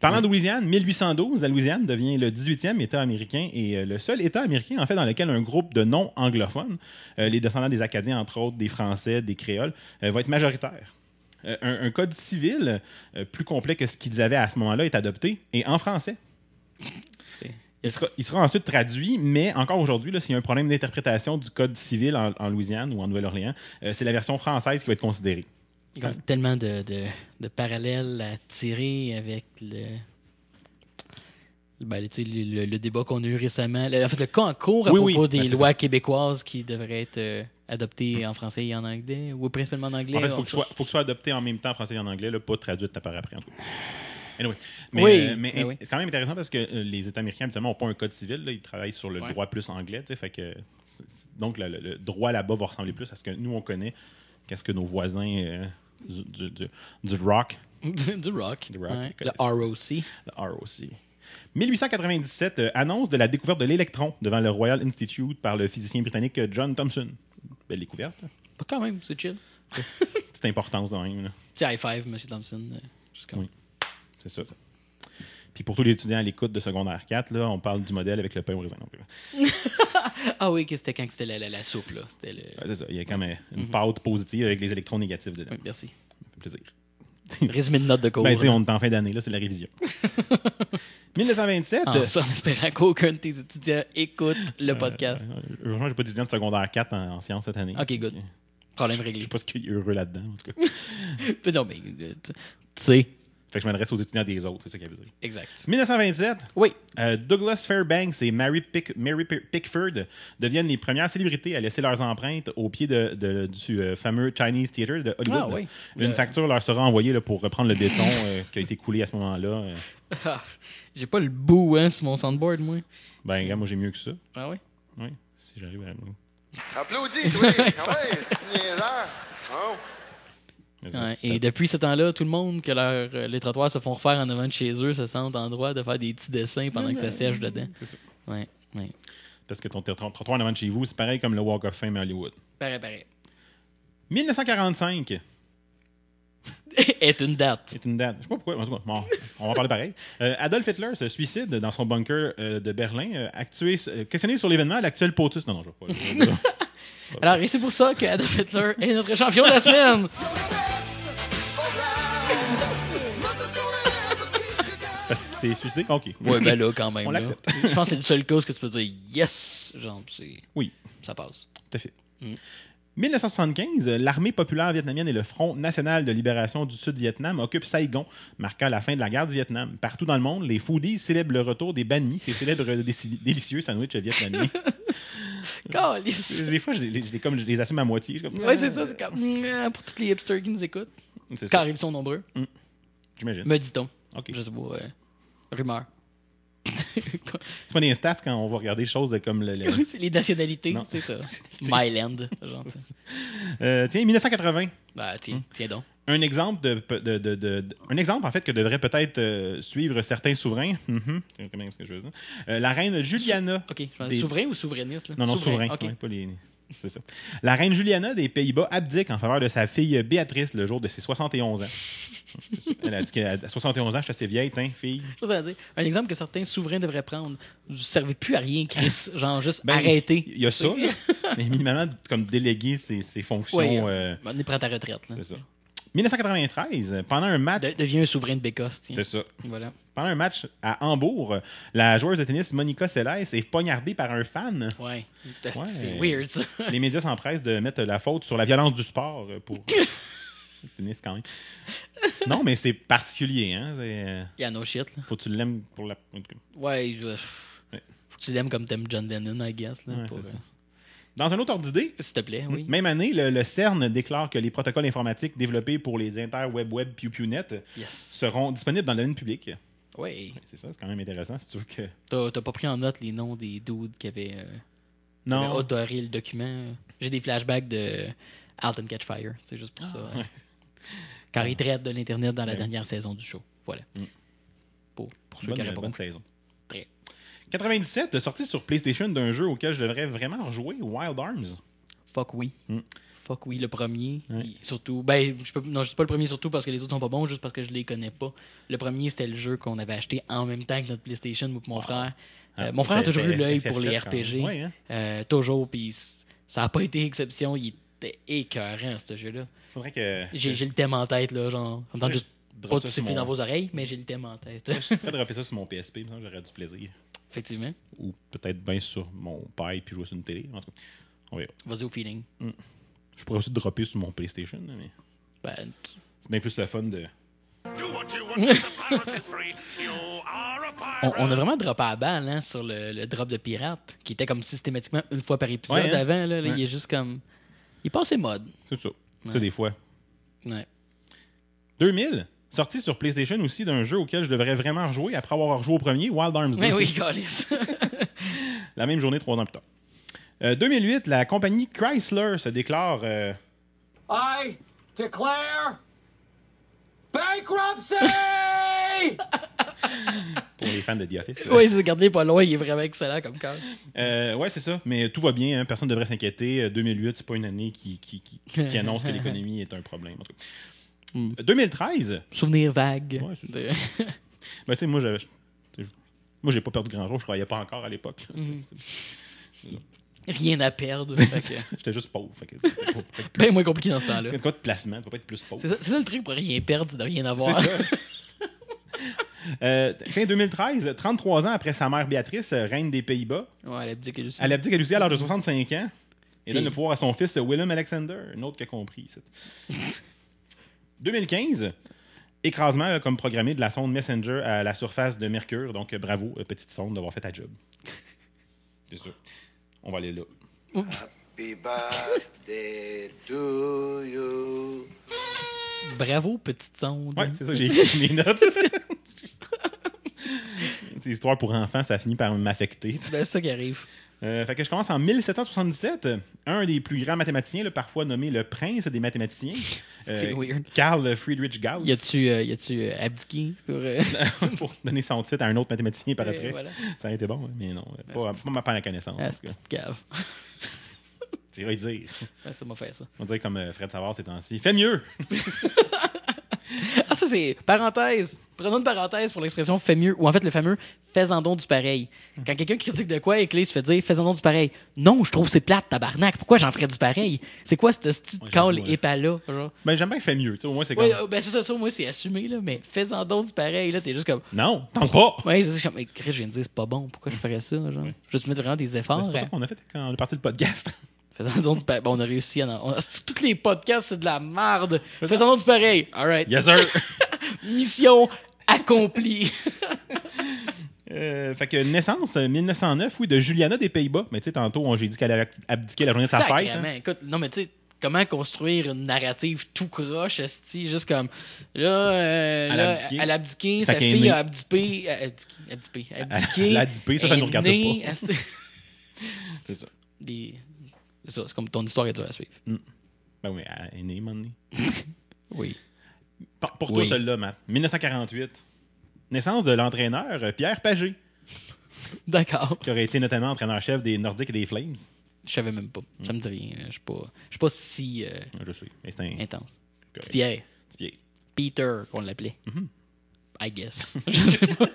Parlant de Louisiane, 1812, la Louisiane devient le 18e État américain et euh, le seul État américain en fait dans lequel un groupe de non-anglophones, euh, les descendants des Acadiens entre autres, des Français, des Créoles, euh, va être majoritaire. Un, un code civil plus complet que ce qu'ils avaient à ce moment-là est adopté et en français. Il sera, il sera ensuite traduit, mais encore aujourd'hui, s'il y a un problème d'interprétation du code civil en, en Louisiane ou en Nouvelle-Orléans, euh, c'est la version française qui va être considérée. Il y a tellement de, de, de parallèles à tirer avec le. Ben, tu sais, le, le- le débat qu'on a eu récemment, le- en fait, le cas en cours à Oui, propos ben, des c'est lois québécoises qui devraient être euh, adoptées en français et en anglais, ou principalement en anglais. En fait, il faut que, ce soit, faut que soit adopté en même temps en français et en anglais, là, pas traduite à part après. En tout cas. Anyway. Mais, Oui, euh, mais ben oui. c'est quand même intéressant parce que euh, les États américains, habituellement, n'ont pas un code civil. là, ils travaillent sur le Ouais. droit plus anglais. Fait que, donc, le, le- le droit là-bas va ressembler plus à ce que nous, on connaît qu'à ce que nos voisins euh, du, du, du- du rock, du rock. Du rock, ouais, le. ROC. le ROC. 1897, euh, annonce de la découverte de l'électron devant le Royal Institute par le physicien britannique euh, John Thomson. Belle découverte. Pas quand même, c'est chill. C'est importance quand même. Petit high five, M. Comme- Oui. C'est ça, ça. Puis pour tous les étudiants à l'écoute de secondaire 4, là, on parle du modèle avec le pain au raisin. Euh, Ah oui, que c'était quand c'était la, la, la soupe, là. C'était le... ouais, c'est ça. Il y a comme euh, une pâte positive avec les électrons négatifs dedans. Oui, merci. Ça fait plaisir. Résumé de notes de cours. Ben, on est en fin d'année, là, c'est la révision. 1927. En, ça, en espérant qu'aucun de tes étudiants écoute le podcast. Euh, euh, heureusement, j'ai pas d'étudiant de secondaire 4 en, en sciences cette année. Ok, good. Problème Je réglé. sais pas ce qu'il a heureux là-dedans, en tout cas. Mais non, mais euh, tu sais. Fait que je m'adresse aux étudiants des autres, c'est ça qu'il veut dire. Exact. 1927. Oui. Euh, Douglas Fairbanks et Mary, Pick- Mary Pi- Pickford deviennent les premières célébrités à laisser leurs empreintes au pied de, de- du euh, fameux Chinese Theater de Hollywood. Ah oui. Une Le- facture leur sera envoyée là, pour reprendre le béton euh, qui a été coulé à ce moment-là. Euh, Ah, J'ai pas le bout, hein, sur mon soundboard, moi. ben, gars, moi, j'ai mieux que ça. Ah oui? Oui, si j'arrive à. Applaudis, toi! Ah ouais, c'est niaiseur! Oh. Ouais, Et depuis ce temps-là, tout le monde que leur, euh, les trottoirs se font refaire en avant de chez eux se sentent en droit de faire des petits dessins pendant que ça sèche dedans. C'est ça. Ouais, ouais. Parce que ton trottoir en avant de chez vous, c'est pareil comme le Walk of Fame à Hollywood. Pareil, pareil. 1945. Est une date. C'est une date. Je sais pas pourquoi. en tout cas, bon, on va en parler pareil. Euh, Adolf Hitler se suicide dans son bunker euh, de Berlin. euh, actué- euh, questionné sur l'événement, l'actuel POTUS. Non, non, je ne vais pas. Alors, et c'est pour ça que Adolf Hitler est notre champion de la semaine. C'est suicidé? OK. Ouais, ben là, quand même. On là. l'accepte. Je pense que c'est le seul cause que tu peux dire yes. Genre, c'est. Oui, Ça passe. tout à fait. Mm. 1975, euh, l'armée populaire vietnamienne et le Front national de libération du Sud-Vietnam occupent Saigon, marquant la fin de la guerre du Vietnam. Partout dans le monde, les foodies célèbrent le retour des bannis, ces célèbres délicieux sandwichs vietnamiens. Des fois, je les, je les- comme je les assume à moitié. Je comme, Ouais, c'est ça. C'est comme. mm, Pour tous les hipsters qui nous écoutent, C'est ça, car ils sont nombreux, j'imagine. me dit-on. OK. Je sais pas. euh, rumeur. C'est pas des stats quand on va regarder des choses de comme le. le- c'est les nationalités. Tu sais, Myland. Genre. Euh, tiens, 1980. Bah, tiens, tiens donc. Un exemple de, de- de- un exemple en fait que devrait peut-être euh, suivre certains souverains. C'est quand même ce que je veux dire. Euh, la reine Juliana. Ok, je pense- Des- souverain ou souverainiste là? Non, non, souverain. Ok. ouais, pas les- C'est ça. La reine Juliana des Pays-Bas abdique en faveur de sa fille Béatrice le jour de ses 71 ans. Elle a dit qu'à 71 ans, je suis assez vieille, hein, fille. Je dire. Un exemple que certains souverains devraient prendre. Vous ne servez plus à rien, Chris. Genre, juste Ben, arrêtez. Il y a ça, mais minimalement, comme déléguer ses, ses fonctions. Euh, on est prêt à ta retraite. Là. c'est ça. 1993, pendant un match. De- deviens un souverain de Bécosse. C'est ça. Voilà. Pendant un match à Hambourg, la joueuse de tennis Monica Seles est poignardée par un fan. Ouais. C'est Ouais. weird, ça. Les médias s'empressent de mettre la faute sur la violence du sport pour le tennis quand même. Non, mais c'est particulier, hein. c'est, euh, Yeah, no shit. Là. Faut que tu l'aimes pour la. Ouais, je... Ouais. Faut que tu l'aimes comme t'aimes John Lennon, I guess. Là, Ouais, pour, c'est ça. euh, Dans un autre ordre d'idée, S'il te plaît, oui. même année, le, le CERN déclare que les protocoles informatiques développés pour les interweb web Pew Pew Net Yes. seront disponibles dans le domaine public. Ouais. C'est ça, c'est quand même intéressant si tu veux que. T'as t'as pas pris en note les noms des dudes qui avaient, euh, qui avaient Non. autoré le document? J'ai des flashbacks de Alton Catch Fire. C'est juste pour ça. Ah, ouais. Car il traite de l'Internet dans la Ouais. dernière saison du show. Voilà. Mm. Pour, pour ceux Bonne, qui n'auraient pas bonne compris. saison. Très. 97, sorti sur PlayStation d'un jeu auquel je devrais vraiment rejouer, Wild Arms. Fuck oui. Mm. Fuck oui, le premier. Surtout, ben, je peux, non, je dis pas le premier surtout parce que les autres sont pas bons, juste parce que je les connais pas. Le premier, c'était le jeu qu'on avait acheté en même temps que notre PlayStation, moi et mon frère. Euh, Ah, mon frère a toujours eu l'œil FF7 pour les. RPG. Ouais, hein? Euh, toujours, puis ça a pas été exception. Il était écœurant, ce jeu-là. Faudrait que. J'ai le thème en tête, là, genre. Ça me tente juste je pas de siffler mon- dans vos oreilles, mais j'ai le thème en tête. Peut-être dropper ça sur mon PSP, j'aurais du plaisir. Effectivement. Ou peut-être bien sur mon pad puis jouer sur une télé. En tout cas, on verra. Vas-y au feeling. Je pourrais aussi dropper sur mon PlayStation, mais Ben, c'est bien plus le fun de. Do what you want, it's a pirate is free. You are a pirate. On, on a vraiment droppé à balle hein, sur le, le drop de pirate, qui était comme systématiquement une fois par épisode Ouais, hein? avant. Là, là, Ouais. Il est juste comme. Il est passé mode. C'est ça. Ça, Ouais. des fois. Ouais. 2000, sorti sur PlayStation aussi d'un jeu auquel je devrais vraiment rejouer après avoir rejoué au premier, Wild Arms 2. Mais oui. La même journée, trois ans plus tard. Euh, 2008, la compagnie Chrysler se déclare. euh, I declare bankruptcy! pour les fans de The Office. oui, c'est regardez pas loin, il est vraiment excellent comme cœur. Euh, ouais, c'est ça. Mais tout va bien. hein, Personne ne devrait s'inquiéter. Euh, 2008, c'est pas une année qui, qui, qui- qui annonce que l'économie est un problème. en tout cas. Hmm. Euh, 2013, Souvenir vague. Ouais, de- ben, tu sais, moi, j'avais- moi, j'ai pas perdu grand-chose. Je travaillais pas encore à l'époque. Mhm. Rien à perdre. Que- J'étais juste pauvre. Fait que plus- ben moins compliqué dans ce temps-là. Quand de placement, tu peux pas être plus pauvre. C'est ça, le truc pour rien perdre, de rien avoir. C'est ça. Euh, fin 2013, 33 ans après sa mère Béatrice, euh, reine des Pays-Bas, Ouais, elle abdique aussi. elle abdique à Lucie à l'âge de 65 ans et donne le pouvoir à son fils Willem Alexander, un autre qui a compris. C'est- 2015, écrasement comme programmé de la sonde Messenger à la surface de Mercure. Donc euh, bravo, euh, petite sonde, d'avoir fait ta job. C'est sûr. On va aller là. Happy birthday to you. Bravo, petite sonde. Ouais, c'est ça, j'ai écrit mes notes. C'est histoire pour enfants, ça finit par m'affecter. Ben, c'est ça qui arrive. Euh, fait que je commence en 1777. Un des plus grands mathématiciens, là, parfois nommé le prince des mathématiciens, euh, weird. Carl Friedrich Gauss, Y a-tu euh, y a-tu, euh, abdiqué pour. euh, pour donner son titre à un autre mathématicien par après. voilà. Ça a été bon, hein, mais non, pas, pas ma part la connaissance. Ah, cave. Tu y dire. Ouais, ça m'a fait ça. On dirait comme Fred Savard ces temps-ci. Fais mieux! Ah, ça, c'est. Parenthèse. Prenons une parenthèse pour l'expression fait mieux. Ou en fait, le fameux fais-en don du pareil. Quand quelqu'un critique de quoi et que là, il se fait dire fais-en don du pareil. Non, je trouve c'est plate, tabarnak. Pourquoi j'en ferais du pareil? C'est quoi ce petit Ouais, call ouais. genre? Ben, j'aime bien Fais mieux. tu sais, Au moins, c'est comme. Ouais, euh, ben c'est ça, ça, moi, c'est assumé, là. Mais fais-en don du pareil, là, t'es juste comme. Non, t'en pas! Ouais, c'est ça, mais Chris, je viens de dire, c'est pas bon. Pourquoi je ferais ça, genre? Je veux-tu mettre vraiment des efforts Ben, c'est pour ça hein? qu'on a fait quand on est parti le podcast? Fais-en don du pareil. Bon, on a réussi à. en- on- Tous les podcasts, c'est de la merde. Fais-en don du pareil. All right. Yes, sir! Mission accomplie. Euh, fait que naissance, euh, 1909, oui, de Juliana des Pays-Bas. Mais tu sais, tantôt, on- j'ai dit qu'elle avait abdiqué la journée de sa fête. Hein. Écoute, non, mais tu sais, comment construire une narrative tout croche, esti, juste comme là, euh, Elle a là, abdiqué. elle a abdiqué, sa fille a abdiqué, a abdiqué, abdiqué, abdiqué, Elle a abdiqué, ça, ça nous regarde née, pas. C'est ça. Des- C'est ça, c'est comme ton histoire est dure à suivre. Ben oui, elle est née, donné. Oui. Pour, pour Oui. toi, celle-là, Matt. 1948. Naissance de l'entraîneur euh, Pierre Pagé, D'accord. qui aurait été notamment entraîneur-chef des Nordiques et des Flames. Je savais même pas. Ça me dit rien. Je suis pas, je suis pas si euh, Je un intense. Petit Pierre. petit pied. Peter, qu'on l'appelait. Mhm. I guess. Je sais pas.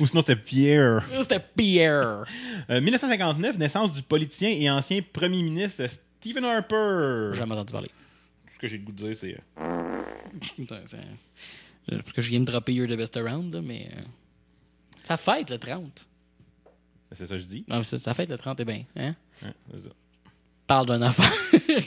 Ou sinon, c'était Pierre. C'était Pierre. Euh, 1959, naissance du politicien et ancien premier ministre Stephen Harper. J'ai jamais entendu parler. Tout ce que j'ai le goût de dire, c'est. euh, Putain, c'est- c'est- Parce que je viens de dropper You're the Best Around, là, mais. euh, Ça fête le 30. C'est ça que je dis. Non, mais ça, ça fête le 30, et bien. Hein? C'est ça. Parle d'un affaire.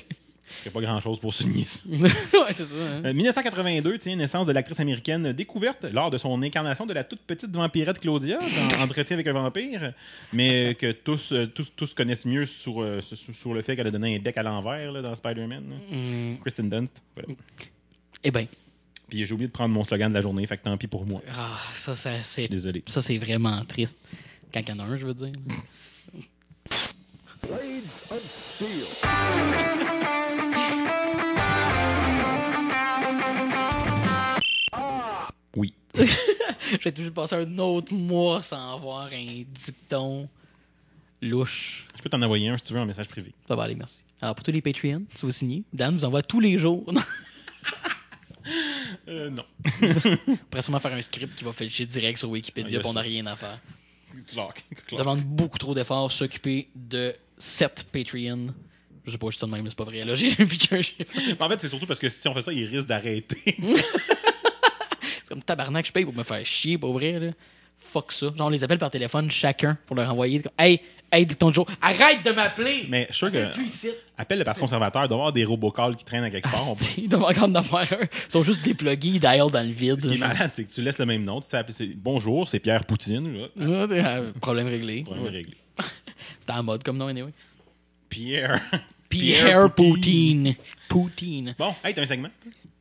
Il n'y a pas grand-chose pour souligner ça. ouais, c'est ça. Hein? Euh, 1982, tiens, naissance de l'actrice américaine découverte lors de son incarnation de la toute petite vampirette Claudia dans Entretien avec un vampire, mais euh, que tous, euh, tous, tous connaissent mieux sur, euh, sur, sur le fait qu'elle a donné un bec à l'envers là, dans Spider-Man. Hum, Kristen Dunst. Voilà. Eh bien. Puis j'ai oublié de prendre mon slogan de la journée, fait que tant pis pour moi. Ah, ça, ça, Je c'est. suis désolé. Ça, c'est vraiment triste. Quand il y en a un, je veux dire. Oui. J'ai toujours passé un autre mois sans avoir un dicton louche. Je peux t'en envoyer un si tu veux en message privé. Ça va aller, merci. Alors, pour tous les Patreons, si vous signez, Dan vous envoie tous les jours. Euh, non. On pourrait sûrement faire un script qui va fêcher direct sur Wikipédia, Ah, puis on n'a rien à faire. Clark. Ça Clark. demande beaucoup trop d'efforts s'occuper de 7 Patreons. Je sais pas, je suis de même, c'est pas vrai. Là, j'ai un. En fait, c'est surtout parce que si on fait ça, il risque d'arrêter. Tabarnak, je paye pour me faire chier, pour vrai. Là. fuck ça. Genre, on les appelle par téléphone chacun pour leur envoyer. comme, Hey, hey, dis ton Joe, arrête de m'appeler! Mais je suis sûr que. Appelle le Parti conservateur, il doit y avoir des robocalls qui traînent à quelque part. On peut- Asti, Ils doivent encore en avoir un. Ils sont juste déplugués, ils dial dans le vide. Ce qui est malade, c'est que tu laisses le même nom, tu Bonjour, c'est Pierre Poutine. là. Euh, Problème réglé. Problème Ouais. réglé. C'était en mode comme nom, anyway. Pierre. Pierre Poutine. Poutine. Bon, hey, t'as un segment?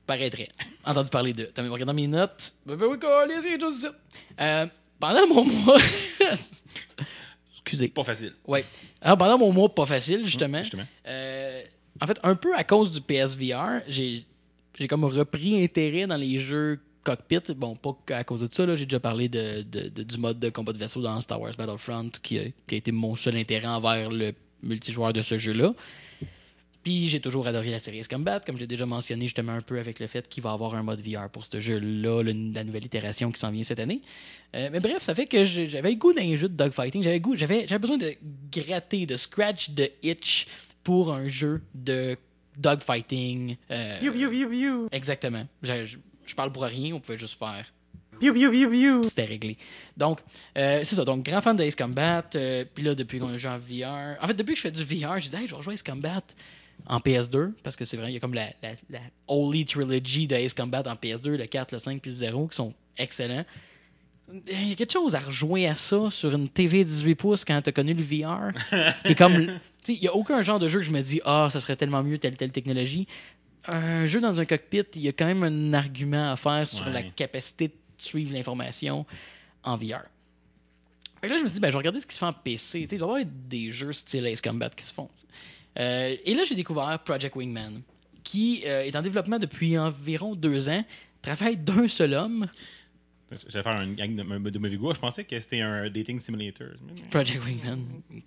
Paraîtrait. Entendu parler de. T'as même regardé mes notes. Ben, oui, c'est juste ça. Euh, pendant mon mois. Excusez. Pas facile. Ouais. Alors, pendant mon mois pas facile, justement. Justement. euh, en fait, un peu à cause du PSVR, j'ai j'ai comme repris intérêt dans les jeux cockpit. Bon, pas à cause de ça, là, j'ai déjà parlé de, de- de- du mode de combat de vaisseau dans Star Wars Battlefront qui a, qui a été mon seul intérêt envers le multijoueur de ce jeu-là. Puis j'ai toujours adoré la série Combat, comme j'ai déjà mentionné justement un peu avec le fait qu'il va y avoir un mode VR pour ce jeu-là, la nouvelle itération qui s'en vient cette année. Euh, mais bref, ça fait que j'avais goût d'un jeu de dogfighting. J'avais goût, j'avais, besoin de gratter, de scratch, de itch pour un jeu de dogfighting. euh, Exactement. Je, je- je parle pour rien, on pouvait juste faire. C'était réglé. Donc, euh, c'est ça. Donc, grand fan de Ace Combat. euh, Puis là, depuis qu'on joue en VR. En fait, depuis que je fais du VR, je dis, hey, je vais rejouer Ace Combat en PS2. Parce que c'est vrai, il y a comme la, la, la Holy Trilogy de Ace Combat en PS2, le 4, le 5 puis le 0, qui sont excellents. Il y a quelque chose à rejouer à ça sur une TV 18 pouces quand tu as connu le VR. qui est comme. Il n'y a aucun genre de jeu que je me dis, ah, ça serait tellement mieux telle telle technologie. Un jeu dans un cockpit, il y a quand même un argument à faire sur Ouais. la capacité de suivre l'information en VR. Fait que là, je me suis dit, ben, je vais regarder ce qui se fait en PC. Il doit y avoir des jeux style Ace Combat qui se font. Euh, et là, j'ai découvert Project Wingman, qui euh, est en développement depuis environ deux ans, travaille d'un seul homme, J'allais faire une gang de, de mauvais goût. Je pensais que c'était un dating simulator. Project Wingman.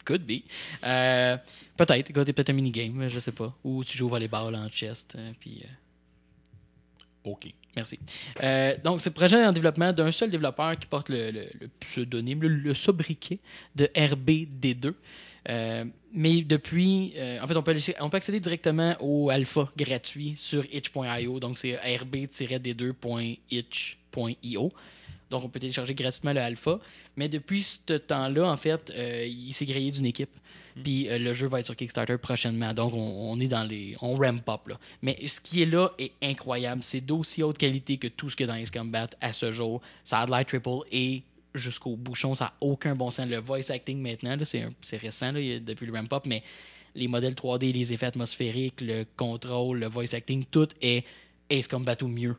Could be. Euh, peut-être. Peut-être un minigame, je sais pas. Ou tu joues au volleyball en chest. euh, puis, OK. merci. Euh, donc, c'est le projet en développement d'un seul développeur qui porte le, le- le pseudonyme, le, le sobriquet de RBD2. Euh, mais depuis, euh, en fait, on peut, aller- on peut accéder directement au alpha gratuit sur itch.io. Donc, c'est rb-d2.itch.io. Donc, on peut télécharger gratuitement le alpha. Mais depuis ce temps-là, en fait, euh, il s'est grillé d'une équipe. Puis euh, le jeu va être sur Kickstarter prochainement. Donc, on, on est dans les. On ramp up. Là. Mais ce qui est là est incroyable. C'est d'aussi haute qualité que tout ce que dans Ace Combat à ce jour. Ça a de triple et jusqu'au bouchon, ça n'a aucun bon sens. Le voice acting maintenant, c'est, récent là, depuis le ramp up, mais les modèles 3D, les effets atmosphériques, le contrôle, le voice acting, tout est Ace Combat ou mieux.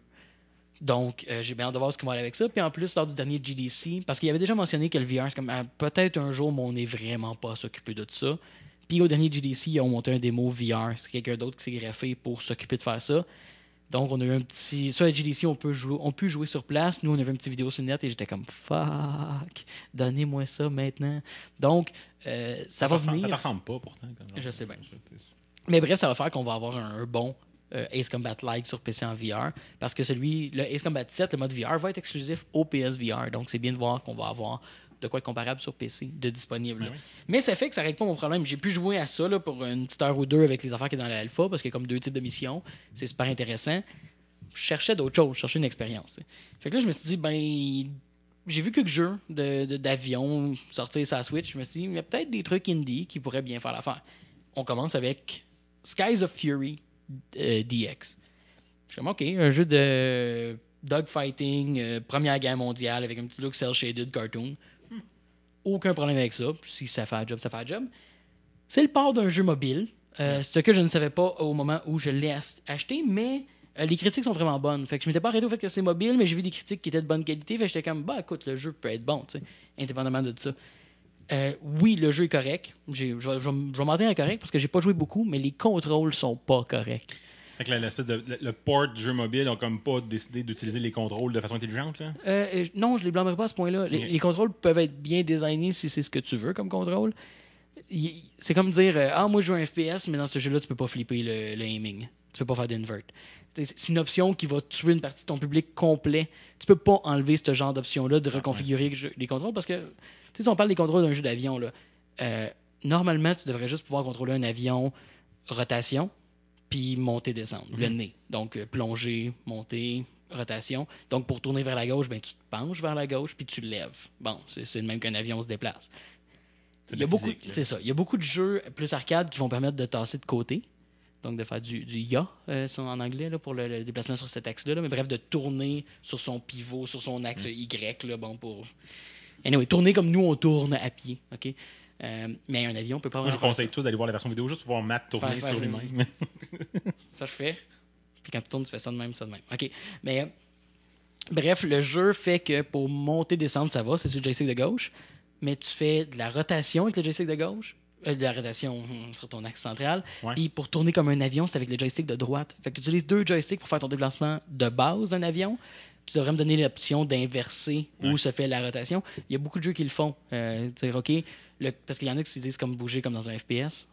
Donc, euh, j'ai bien hâte de voir ce qu'on va aller avec ça. Puis en plus, lors du dernier GDC, parce qu'il avait déjà mentionné que le VR, c'est comme ah, peut-être un jour, mais on n'est vraiment pas à s'occuper de ça. Puis au dernier GDC, ils ont monté un démo VR. C'est quelqu'un d'autre qui s'est greffé pour s'occuper de faire ça. Donc, on a eu un petit. Sur la GDC, on peut, jouer, on peut jouer sur place. Nous, on avait une petite vidéo sur le net et j'étais comme fuck, donnez-moi ça maintenant. Donc, euh, ça va venir. Ça te ressemble pas pourtant. comme- Je sais bien. Mais bref, ça va faire qu'on va avoir un, un bon euh, Ace Combat like sur PC en VR. Parce que celui, le Ace Combat 7, le mode VR, va être exclusif au PSVR. Donc c'est bien de voir qu'on va avoir de quoi être comparable sur PC de disponible. Ben oui. Mais ça fait que ça règle pas mon problème. J'ai pu jouer à ça là, pour une petite heure ou deux avec les affaires qui est dans l'alpha, parce qu'il y a comme deux types de missions. C'est super intéressant. Je cherchais d'autres choses, je cherchais une expérience. Fait que là, je me suis dit, ben, j'ai vu quelques jeux de- de- d'avion sortir sa Switch. Je me suis dit, il y a peut-être des trucs indie qui pourraient bien faire l'affaire. On commence avec Skies of Fury euh, DX. Je suis comme, OK, un jeu de dogfighting, euh, Première Guerre mondiale, avec un petit look cel-shaded cartoon. Aucun problème avec ça. Si ça fait un job, ça fait un job. C'est le port d'un jeu mobile. Euh, Ce que je ne savais pas au moment où je l'ai acheté, mais euh, les critiques sont vraiment bonnes. Fait que je m'étais pas arrêté au fait que c'est mobile, mais j'ai vu des critiques qui étaient de bonne qualité. Fait que j'étais comme, bah écoute, le jeu peut être bon, tu sais, indépendamment de ça. Euh, oui, le jeu est correct. Je vais, m'en tenir à correct parce que j'ai pas joué beaucoup, mais les contrôles sont pas corrects. Fait que la- l'espèce de le, le port du jeu mobile ont comme pas décidé d'utiliser les contrôles de façon intelligente là? Euh, non, je les blâmerai pas à ce point-là. Les, contrôles peuvent être bien designés si c'est ce que tu veux comme contrôle. C'est comme dire euh, Ah, moi je joue un FPS, mais dans ce jeu-là, tu peux pas flipper le, le aiming. Tu peux pas faire d'invert. C'est une option qui va tuer une partie de ton public complet. Tu peux pas enlever ce genre d'option-là de reconfigurer les contrôles parce que, tu sais, si on parle des contrôles d'un jeu d'avion, là, euh, normalement, tu devrais juste pouvoir contrôler un avion rotation, puis monter, descendre, le nez. Donc, euh, plonger, monter, rotation. Donc, pour tourner vers la gauche, ben, tu te penches vers la gauche, puis tu le lèves. Bon, c'est le même qu'un avion se déplace. C'est Il y, a de la beaucoup, physique, là. c'est ça. Il y a beaucoup de jeux plus arcade qui vont permettre de tasser de côté. Donc, de faire du, du ya, euh, en anglais, là, pour le, le déplacement sur cet axe-là. là. Mais bref, de tourner sur son pivot, sur son axe Y, là, bon, pour... Anyway, tourner comme nous, on tourne à pied, OK? Euh, mais un avion peut pas Moi, je vous conseille tous d'aller voir la version vidéo juste pour voir Matt tourner Faire- sur lui-même. Ça, je fais. Puis quand tu tournes, tu fais ça de même, ça de même. OK. Mais euh, bref, le jeu fait que pour monter, descendre, ça va, c'est sur le joystick de gauche. Mais tu fais de la rotation avec le joystick de gauche. Euh, de la rotation hum, sur ton axe central. Ouais. Puis pour tourner comme un avion, c'est avec le joystick de droite. Fait que tu utilises deux joysticks pour faire ton déplacement de base d'un avion. Tu devrais me donner l'option d'inverser où Ouais. se fait la rotation. Il y a beaucoup de jeux qui le font. Euh, OK, le- parce qu'il y en a qui se disent comme bouger comme dans un FPS.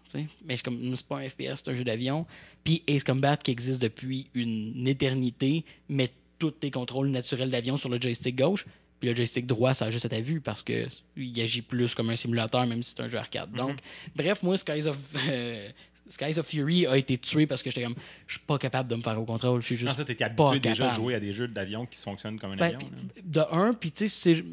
Mais comme, c'est pas un FPS, c'est un jeu d'avion. Puis Ace Combat qui existe depuis une éternité, met tous tes contrôles naturels d'avion sur le joystick gauche. Puis le joystick droit, ça a juste à ta vue parce que il agit plus comme un simulateur, même si c'est un jeu arcade. Donc, bref, moi, Skies of, euh, Skies of Fury a été tué parce que j'étais comme, je suis pas capable de me faire au contrôle. Je suis juste Non, ça, t'étais habitué déjà à jouer à des jeux d'avion qui fonctionnent comme un Ben, avion. là. de un, puis tu sais,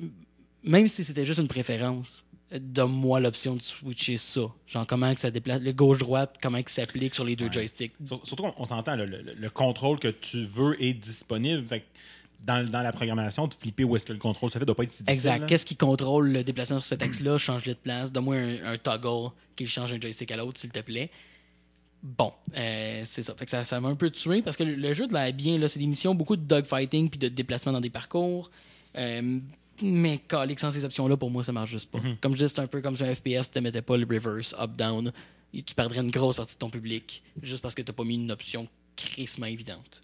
même si c'était juste une préférence, donne-moi l'option de switcher ça. Genre, comment que ça déplace, le gauche-droite, comment que ça s'applique sur les deux Ouais. joysticks. Sur- Surtout, on, on s'entend, le, le- le contrôle que tu veux est disponible. Fait dans, dans la programmation, de flipper où est-ce que le contrôle se fait doit pas être si difficile. Exact. Qu'est-ce qui contrôle le déplacement sur cet axe-là? Change-le de place. Donne-moi un, un toggle qui change un joystick à l'autre, s'il te plaît. Bon, euh, c'est ça. Fait que ça. Ça m'a un peu tué parce que le, le jeu de la bien, là, c'est des missions, beaucoup de dogfighting puis de déplacement dans des parcours. Euh, mais calique, sans ces options-là, pour moi, ça marche juste pas. Comme je dis, c'est un peu comme sur un FPS, tu ne mettais pas le reverse, up-down. Tu perdrais une grosse partie de ton public juste parce que tu pas mis une option crissement évidente.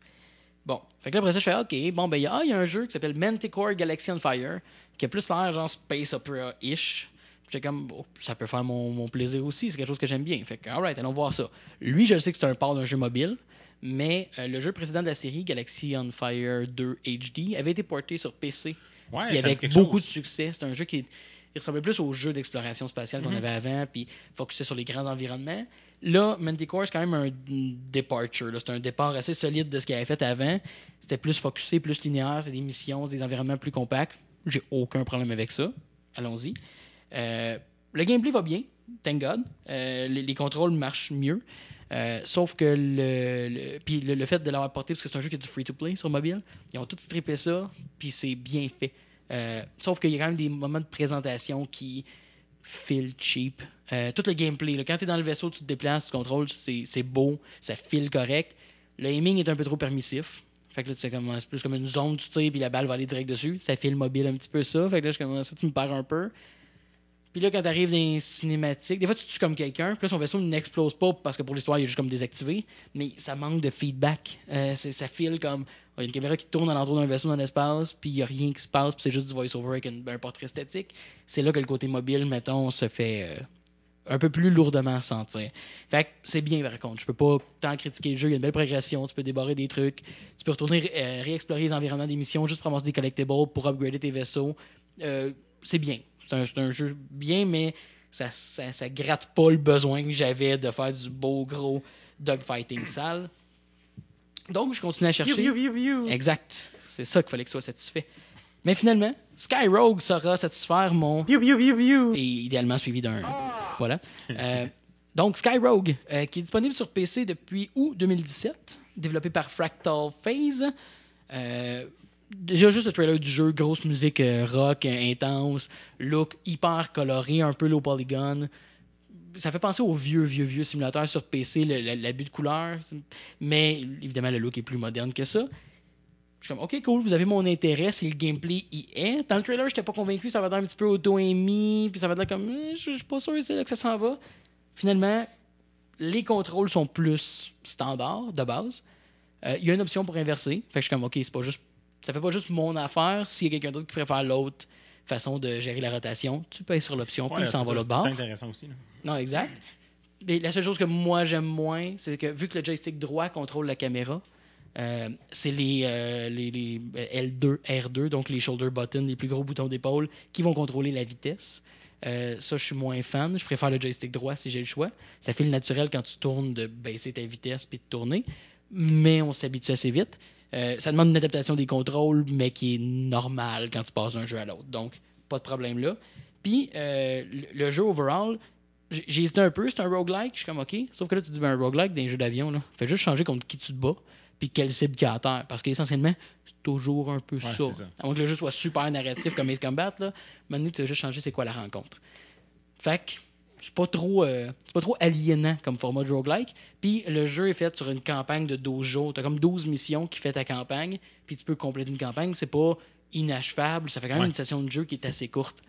Bon, fait que là, après ça, je fais OK, bon, ben, il y, a- ah, il y a un jeu qui s'appelle Manticore Galaxy on Fire, qui a plus l'air genre Space Opera-ish. J'étais comme, oh, ça peut faire mon, mon plaisir aussi, c'est quelque chose que j'aime bien. Fait que, alright, allons voir ça. Lui, je sais que c'est un port d'un jeu mobile, mais euh, le jeu précédent de la série, Galaxy on Fire 2 HD, avait été porté sur PC. Ouais, Puis avec beaucoup chose. de succès. C'est un jeu qui il ressemblait plus au jeu d'exploration spatiale Mhm. qu'on avait avant, puis focusé sur les grands environnements. Là, Manticore, c'est quand même un departure. C'est un départ assez solide de ce qu'il avait fait avant. C'était plus focusé, plus linéaire. C'est des missions, des environnements plus compacts. J'ai aucun problème avec ça. Allons-y. Euh, le gameplay va bien, thank God. Euh, les, les contrôles marchent mieux. Euh, sauf que le, le- fait de l'avoir porté, parce que c'est un jeu qui est du free-to-play sur mobile, ils ont tout strippé ça, puis c'est bien fait. Sauf qu'il y a quand même des moments de présentation qui feel cheap. Euh, tout le gameplay, quand tu es dans le vaisseau, tu te déplaces, tu contrôles, c'est beau, ça file correct. Le aiming est un peu trop permissif. Fait que là, c'est plus comme une zone, tu tires, puis la balle va aller direct dessus. Ça file mobile un petit peu ça. Fait que là, je suis comme, ça, tu me perds un peu. Puis là, quand t'arrives dans les cinématiques, des fois, tu tues comme quelqu'un, puis là, son vaisseau n'explose pas parce que pour l'histoire, il est juste comme désactivé, mais ça manque de feedback. Euh, ça file comme. Il y a une caméra qui tourne alentour d'un vaisseau dans l'espace, puis il n'y a rien qui se passe, puis c'est juste du voice-over avec un portrait esthétique. C'est là que le côté mobile, mettons, se fait euh, un peu plus lourdement sentir. Fait que c'est bien, par contre. Je peux pas tant critiquer le jeu. Il y a une belle progression, tu peux débarrer des trucs, tu peux retourner euh, réexplorer les environnements des missions juste pour ramasser des collectibles, pour upgrader tes vaisseaux. Euh, c'est bien. C'est un, jeu bien, mais ça, ça, ça gratte pas le besoin que j'avais de faire du beau gros dogfighting sale. Donc, je continue à chercher. Exact. C'est ça qu'il fallait que ce soit satisfait. Mais finalement, Skyrogue saura satisfaire mon. Et idéalement suivi d'un. Voilà. Euh, donc, Skyrogue, euh, qui est disponible sur PC depuis août 2017, développé par Fractal Phase. Euh, déjà, juste le trailer du jeu, grosse musique euh, rock euh, intense, look hyper coloré, un peu low polygon. Ça fait penser aux vieux, vieux, vieux simulateurs sur PC, l'abus de couleurs. Mais évidemment, le look est plus moderne que ça. Je suis comme, ok, cool, vous avez mon intérêt si le gameplay y est. Dans le trailer, j'étais pas convaincu, ça va être un petit peu auto-aimé, puis ça va être comme, Eh, je je suis pas sûr, là que ça s'en va. Finalement, les contrôles sont plus standards, de base. Euh, Il y a une option pour inverser. Fait que je suis comme, ok, c'est pas juste, ça fait pas juste mon affaire. S'il y a quelqu'un d'autre qui préfère l'autre façon de gérer la rotation, tu payes sur l'option, puis il s'en va ça, là c'est intéressant aussi. là. Non, exact. Mais la seule chose que moi j'aime moins, c'est que vu que le joystick droit contrôle la caméra, euh, c'est les, euh, les, les, euh, L2, R2, donc les shoulder buttons, les plus gros boutons d'épaule, qui vont contrôler la vitesse. Euh, ça, je suis moins fan. Je préfère le joystick droit si j'ai le choix. Ça fait le naturel quand tu tournes de baisser ta vitesse puis de tourner, mais on s'habitue assez vite. Euh, ça demande une adaptation des contrôles, mais qui est normale quand tu passes d'un jeu à l'autre. Donc, pas de problème là. Puis, euh, le, jeu overall, j'ai hésité un peu, c'est un roguelike. Je suis comme, OK. Sauf que là, tu dis, ben, un roguelike dans les jeux d'avion, là. Fais juste changer contre qui tu te bats, puis quelle cible qu'il y a à terre. Parce qu'essentiellement, c'est toujours un peu ça. c'est ça. À moins que le jeu soit super narratif comme Ace Combat, là. Maintenant, tu vas juste changer c'est quoi la rencontre. Fait que c'est pas trop euh, c'est pas trop aliénant comme format de roguelike. Puis le jeu est fait sur une campagne de 12 jours. T'as comme 12 missions qui fait ta campagne, puis tu peux compléter une campagne. C'est pas inachevable. Ça fait quand même Ouais. une session de jeu qui est assez courte.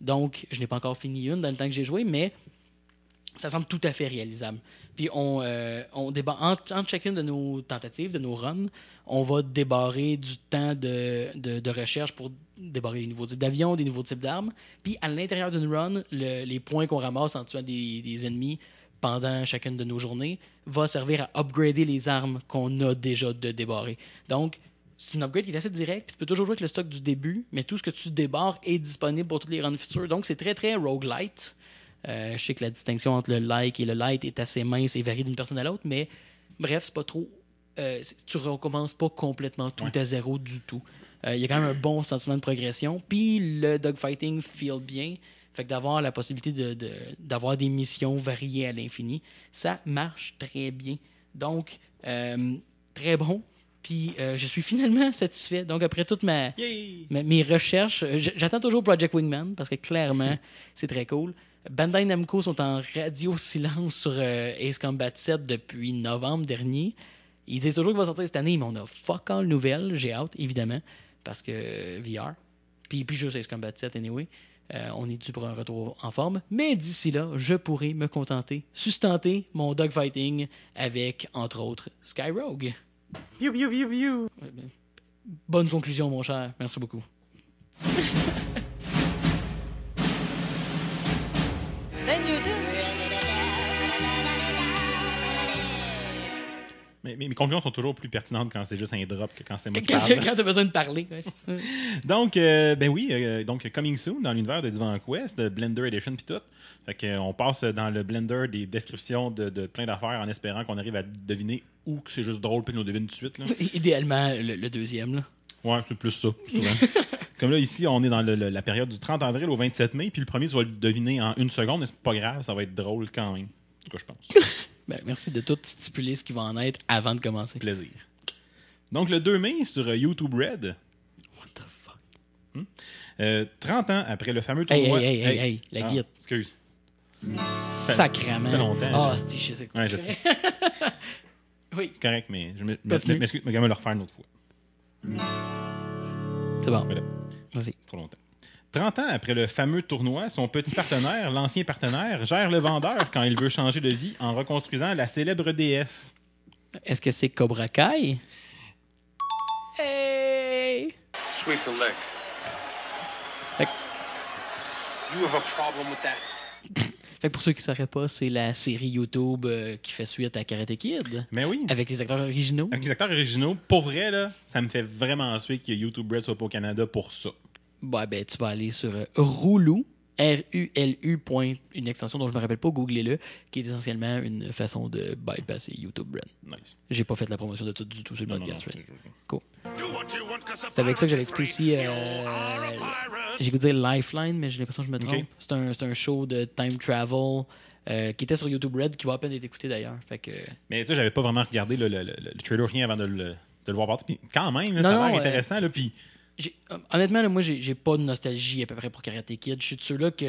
Donc, je n'ai pas encore fini une dans le temps que j'ai joué, mais ça semble tout à fait réalisable. Puis on, euh, débat entre, chacune de nos tentatives, de nos runs, on va débarrer du temps de, recherche pour débarrer des nouveaux types d'avions, des nouveaux types d'armes. Puis à l'intérieur d'une run, le- les points qu'on ramasse en tuant des, ennemis pendant chacune de nos journées va servir à upgrader les armes qu'on a déjà de débarrer. Donc, c'est une upgrade qui est assez directe. Tu peux toujours jouer avec le stock du début, mais tout ce que tu débarres est disponible pour toutes les runs futures. Donc, c'est très, très roguelite. Euh, je sais que la distinction entre le like et le light est assez mince et varie d'une personne à l'autre, mais bref, c'est pas trop. euh, tu recommences pas complètement tout Ouais. à zéro du tout. Euh, Il y a quand même un bon sentiment de progression. Puis le dogfighting feel bien. Fait que d'avoir la possibilité de- de- d'avoir des missions variées à l'infini, ça marche très bien. Donc, très bon. Puis euh, je suis finalement satisfait. Donc, après toute ma, mes recherches, j'attends toujours Project Wingman parce que clairement, c'est très cool. Bandai Namco sont en radio silence sur euh, Ace Combat 7 depuis novembre dernier. Ils disent toujours qu'il va sortir cette année, mais on a fuck all nouvelles. J'ai hâte, évidemment, parce que euh, VR. Puis, puis juste Ace Combat 7, anyway. Euh, on est dû pour un retour en forme. Mais d'ici là, je pourrai me contenter, sustenter mon dogfighting avec, entre autres, Skyrogue. Piou, piou, piou, piou. Bonne conclusion, mon cher. Merci beaucoup. Mais, mais mes conclusions sont toujours plus pertinentes quand c'est juste un drop que quand c'est moi qui Quand, parle. quand t'as besoin de parler. ouais. Donc, euh, ben oui, euh, donc coming soon dans l'univers de Divan Quest, de Blender Edition puis tout. Fait que, euh, on passe dans le Blender des descriptions de, de plein d'affaires en espérant qu'on arrive à deviner ou que c'est juste drôle puis qu'on devine tout de suite. Là. Idéalement, le, le deuxième. Là. Ouais, c'est plus ça, souvent. Comme là, ici, on est dans le- le- la période du 30 avril au 27 mai, puis le premier, tu vas le deviner en une seconde, mais c'est pas grave, ça va être drôle quand même. En tout cas, je pense. Ben, merci de tout stipuler ce qui va en être avant de commencer. Plaisir. Donc, le 2 mai, sur euh, YouTube Red, What the fuck? euh, 30 ans après le fameux Hey, tournoi... hey, hey, hey, hey, la Ah, guide. Excuse. Fait longtemps, Ah, c'est je sais quoi. Ouais, je sais. oui, C'est correct, mais je m'excuse, mais quand même le refaire une autre fois. c'est bon. Voilà. Vas-y. Trop longtemps. 30 ans après le fameux tournoi, son petit partenaire, l'ancien partenaire, gère le vendeur quand il veut changer de vie en reconstruisant la célèbre déesse. Est-ce que c'est Cobra Kai? Hey! Sweep the leg. Fait, You have a problem with that? fait que pour ceux qui ne sauraient pas, c'est la série YouTube euh, qui fait suite à Karate Kid Mais oui, avec les acteurs originaux. avec les acteurs originaux, pour vrai, là, ça me fait vraiment suer que YouTube Red soit pas au Canada pour ça. Ouais, ben, tu vas aller sur euh, Roulou, R-U-L-U, point, une extension dont je me rappelle pas, googlez-le, qui est essentiellement une façon de bypasser YouTube Brand. Nice. J'ai pas fait la promotion de tout du tout sur le Non, non, podcast. non, Red. c'est- Cool. C'est avec ça que j'avais écouté aussi. euh, dire Lifeline, mais j'ai l'impression que je me trompe. C'est un, c'est un show de time travel euh, qui était sur YouTube Red, qui va à peine être écouté d'ailleurs. Fait que. Mais tu sais, j'avais pas vraiment regardé le, le, le, le trailer rien avant de le, de le voir partir. Puis quand même, là, Non, ça a l'air non, euh, intéressant. Là, puis euh, honnêtement, là, moi, j'ai pas de nostalgie à peu près pour Karate Kid. Je suis de ceux-là que.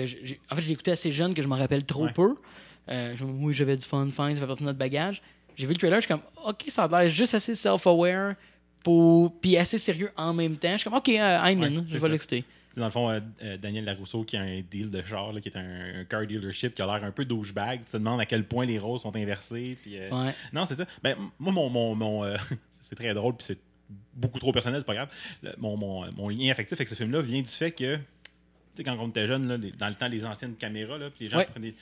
en fait, je écouté assez jeune que je m'en rappelle trop Ouais. peu. Euh, oui, j'avais du fun, fine, ça fait partie de notre bagage. J'ai vu le trailer, je suis comme, ok, ça a l'air juste assez self-aware, pour... puis assez sérieux en même temps. Je suis comme, ok, euh, I'm Ouais, in, je vais l'écouter. dans le fond, euh, euh, Daniel Larousseau qui a un deal de char, là, qui est un, un car dealership qui a l'air un peu douchebag. Tu te demandes à quel point les rôles sont inversés. Puis, euh, Ouais. Non, c'est ça. Ben, moi, mon. mon, mon, euh, c'est très drôle, puis c'est beaucoup trop personnel, c'est pas grave. Le- mon, mon, mon lien affectif avec ce film-là vient du fait que, tu sais, quand on était jeune, là, les- dans le temps, les anciennes caméras, là, puis les gens Ouais. prenaient.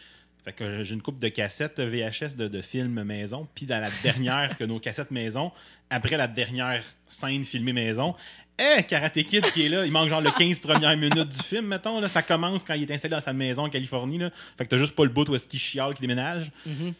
Fait que j'ai une coupe de cassettes VHS de, de films maison, puis dans la dernière que nos cassettes maison, après la dernière scène filmée maison, eh, Karate Kid qui est là, il manque genre le 15 premières minutes du film, mettons, là, ça commence quand il est installé dans sa maison en Californie, là. Fait que t'as juste pas le bout où est-ce qu'il chiale, qui déménage. Mhm.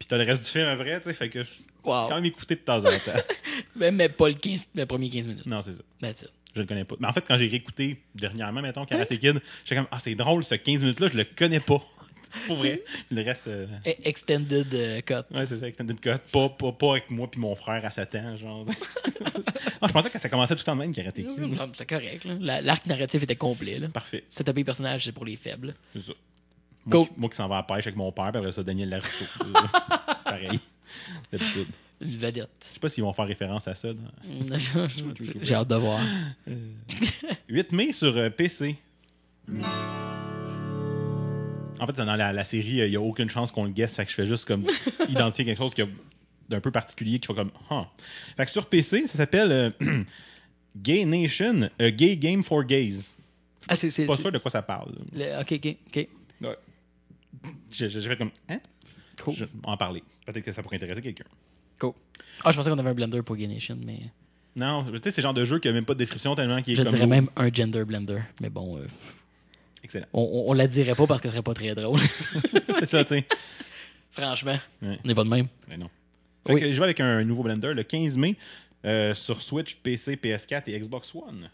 Puis t'as le reste du film après, tu sais, fait que je Wow. quand même écouté de temps en temps. Mais, mais pas le, 15, le premier 15 minutes. non, c'est ça. That's it. Je le connais pas. Mais en fait, quand j'ai réécouté dernièrement, mettons, Karate Kid, j'étais comme, ah, c'est drôle, ce 15 minutes-là, je le connais pas. Pour vrai. Le reste, euh, E- Extended euh, cut. ouais, c'est ça, Extended Cut. Pas, pas, pas avec moi puis mon frère à 7 ans, genre. ah, je pensais que ça commençait tout de même, Karate Kid. C'est correct. L'arc narratif était complet. Là. Parfait, taper personnage, c'est pour les faibles. c'est ça. Moi, Cool. qui, moi qui s'en vais à la pêche avec mon père, puis après ça, Daniel Larousseau. Pareil. D'habitude. Une vedette. Je sais pas s'ils vont faire référence à ça. J'ai hâte de voir. 8 mai sur euh, PC. En fait, dans la, la série, il n'y a aucune chance qu'on le guesse. Fait que je fais juste comme identifier quelque chose qui a- d'un peu particulier qui fait comme. Huh. Fait que sur PC, ça s'appelle euh, Gay Nation, a Gay Game for Gays. Ah, c'est. Pas sûr de quoi ça parle. le- Ok, ok, ok. Ouais. J'ai fait comme. Hein? Cool. Je en parler. Peut-être que ça pourrait intéresser quelqu'un. Cool. Ah, je pensais qu'on avait un blender pour Gay Nation, mais. Non, tu sais, c'est le genre de jeu qui n'a même pas de description tellement qu'il est Je comme. dirais même un gender blender. Mais bon, euh, Excellent. on, on, on la dirait pas parce que ce serait pas très drôle. c'est ça, tu sais. Franchement, Ouais. on n'est pas de même. Mais non. Fait Oui. que je vais avec un nouveau Blender le 15 mai euh, sur Switch, PC, PS4 et Xbox One.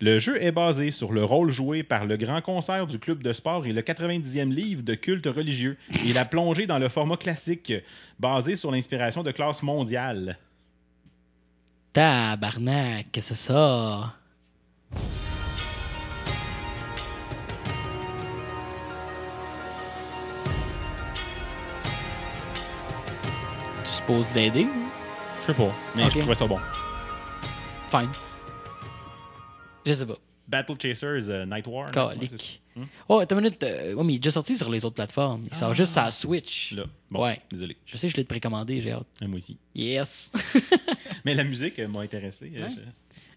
Le jeu est basé sur le rôle joué par le grand concert du club de sport et le 90e livre de culte religieux. Il a plongé dans le format classique basé sur l'inspiration de classe mondiale. Tabarnak, qu'est-ce que c'est ça? Tu supposes d'aider? Je sais pas, mais je trouvais ça bon. Fine. Je sais pas. Battle Chasers euh, Night War. Calique. Oh, attends une minute. euh, ouais, mais il est déjà sorti sur les autres plateformes. Il sort juste à Switch. Là. Bon, Ouais. désolé. Je sais, je l'ai précommandé, j'ai hâte. Moi aussi. Yes. Mais la musique euh, m'a intéressé. euh, Ouais. je-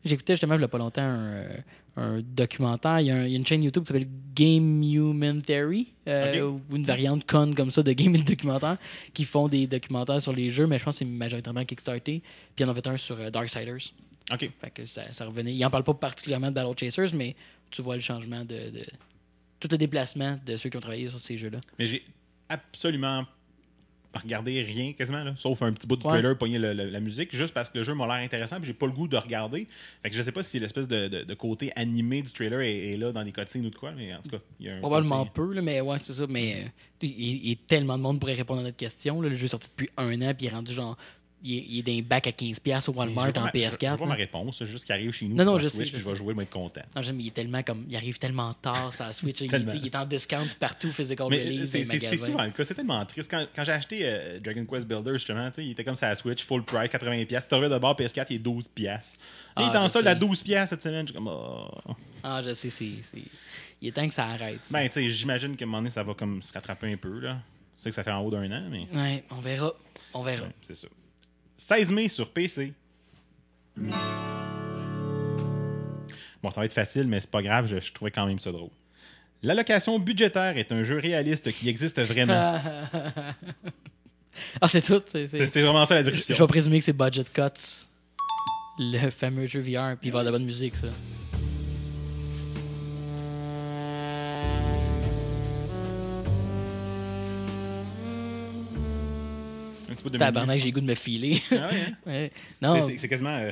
J'écoutais justement il y a pas longtemps un, euh, un documentaire. Il y, a un- il y a une chaîne YouTube qui s'appelle Game Human Theory, euh, ou une variante conne comme ça de Game Documentaire, qui font des documentaires sur les jeux, mais je pense que c'est majoritairement Kickstarter. Puis il y en a fait un sur Darksiders. Ok. Fait que ça, ça revenait. Il en parle pas particulièrement de Battle Chasers, mais tu vois le changement de. de- tout le déplacement de ceux qui ont travaillé sur ces jeux-là. Mais j'ai absolument regardé rien quasiment, là, sauf un petit bout de Ouais. trailer, pogner le- le- la musique, juste parce que le jeu m'a l'air intéressant, puis j'ai pas le goût de regarder. Fait que je sais pas si l'espèce de, de- de côté animé du trailer est, est là dans les cutscenes ou de quoi, mais en tout cas, il y a un Probablement côté- peu, là, mais ouais, c'est ça. Mais euh, il, il y a tellement de monde pourrait répondre à notre question. là. Le jeu est sorti depuis un an, puis il est rendu genre. Il est, il est d'un bac à 15$ au Walmart je en ma- Je veux PS4. pas là. ma réponse, c'est juste qu'il arrive chez nous Non, non, sur je sais, Switch, je puis je vais jouer, je vais être content. Non, j'aime, il est tellement comme. Il arrive tellement tard sur la Switch. il, est en discount partout, physical Mais release, c'est c'est- souvent le cas, c'est tellement triste. Quand, quand j'ai acheté euh, Dragon Quest Builder, justement, il était comme ça à la Switch, full price, 80$. Si tu de bord PS4, il est 12$. piastres. Là, il est Ah, en je solde à sais. 12$ piastres cette semaine. Je suis comme, oh. Ah, je sais, c'est, c'est- Il est temps que ça arrête. ça. Ben, tu sais, j'imagine qu'à un moment donné, ça va comme se rattraper un peu, là. Je sais que ça fait en haut d'un an, mais Ouais, on verra. On verra. ouais, c'est ça. 16 mai sur PC. Bon, ça va être facile, mais c'est pas grave, je, je trouvais quand même ça drôle. L'allocation budgétaire est un jeu réaliste qui existe vraiment. ah, c'est tout. C'est, vraiment ça la Je description. vais présumer que c'est Budget Cuts. Le fameux jeu VR, puis il va avoir de la bonne musique, ça. Petit peu de Tabarnak, j'ai goût de me filer. Ah ouais, hein? Ouais. C'est- Non, c'est- quasiment. euh,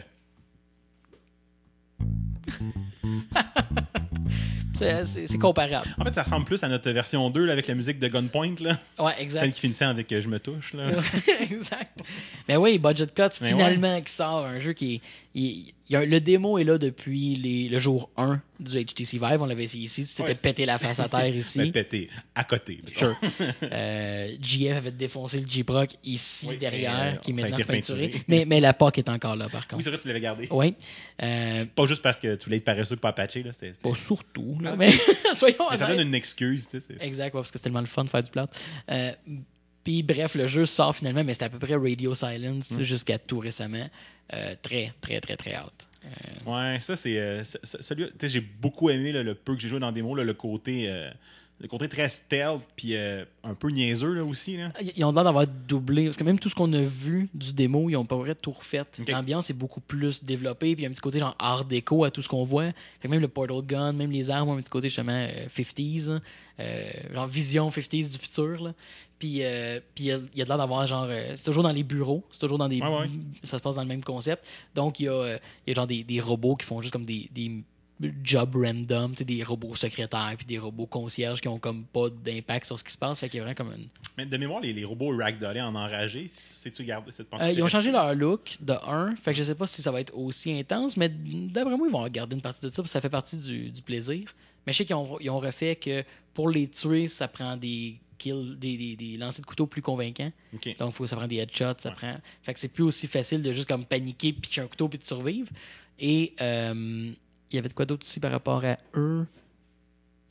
c'est, comparable. En fait, ça ressemble plus à notre version 2 là, avec la musique de Gunpoint, là. Ouais, Celle exact. qui finissait avec euh, Je me touche. Là. exact. Mais oui, Budget Mais finalement, qui sort un jeu qui est. il- il y a- le démo est là depuis les- le jour 1 du HTC Vive. On l'avait essayé ici. C'était Ouais, pété la face à terre ici. Ben, pété à côté. Sure. Euh, JF avait défoncé le J-Proc ici Oui, derrière, euh, qui est maintenant peinturé. Mais, mais la POC est encore là, par Oui, contre. c'est vrai, tu l'avais gardé. Oui. Euh, Pas juste parce que tu voulais être paresseux pas patcher. Là. C'était, pas surtout, là, mais soyons Mais ça donne une excuse. Tu sais, Exact, ouais, parce que c'est tellement le fun de faire du plat. Euh, Puis bref, le jeu sort finalement, mais c'était à peu près Radio Silence Mm. jusqu'à tout récemment. Euh, très, très, très, très hâte. Ouais, ça, c'est. euh, j'ai beaucoup aimé là, le peu que j'ai joué dans démo, là, le côté. Euh, le côté très stealth, puis euh, un peu niaiseux là, aussi. Là. Ils ont l'air d'avoir doublé. Parce que même tout ce qu'on a vu du démo, ils ont pas vrai tout refait. L'ambiance est beaucoup plus développée. Puis il y a un petit côté genre art déco à tout ce qu'on voit. Fait que même le portal gun, même les armes ont un petit côté justement euh, 50s. hein. Euh, genre vision 50s du futur. Là. Puis euh, puis il y a, de l'air d'avoir genre. euh, c'est toujours dans les bureaux. C'est toujours dans des. Ouais, ouais. Ça se passe dans le même concept. Donc il y a, euh, y a genre des, des robots qui font juste comme des. des jobs random, des robots secrétaires puis des robots concierges qui ont comme pas d'impact sur ce qui se passe. Fait qu'il y a vraiment comme une, Mais de mémoire, les, les robots ragdollés en enragé, c'est-tu gardé cette Euh, ils ont changé leur look de 1. Fait que je sais pas si ça va être aussi intense, mais d'après moi, ils vont garder une partie de ça, parce que ça fait partie du, du plaisir. Mais je sais qu'ils ont, ils ont refait que pour les tuer, ça prend des kills, des, des, des lancers de couteau plus convaincants. Donc, faut, ça prend des headshots, ça Ouais. prend. Fait que c'est plus aussi facile de juste comme paniquer, pitcher un couteau puis de survivre. Et euh, il y avait de quoi d'autre aussi par rapport à eux?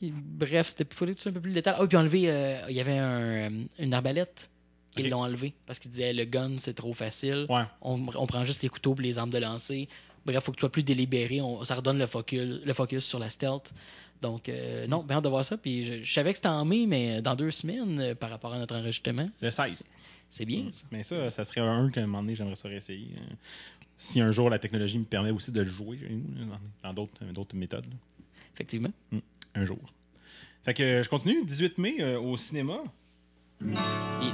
Et Bref, c'était un peu plus détails. Ah, oui, puis enlever, euh, il y avait un, euh, une arbalète. Ils l'ont enlevé parce qu'ils disaient le gun c'est trop facile. Ouais. On, on prend juste les couteaux et les armes de lancer. Bref, faut que tu sois plus délibéré. On- ça redonne le focus, le focus sur la stealth. Donc, euh, non, bien hâte de voir ça. Puis je, je savais que c'était en mai, mais dans deux semaines, euh, par rapport à notre enregistrement. Le 16. C'est bien, ça. Mais ça, ça serait un qu'à un moment donné, j'aimerais ça réessayer. Si un jour la technologie me permet aussi de le jouer dans- d'autres méthodes. là. Effectivement. Un jour. Fait que euh, je continue. 18 mai euh, au cinéma. Les,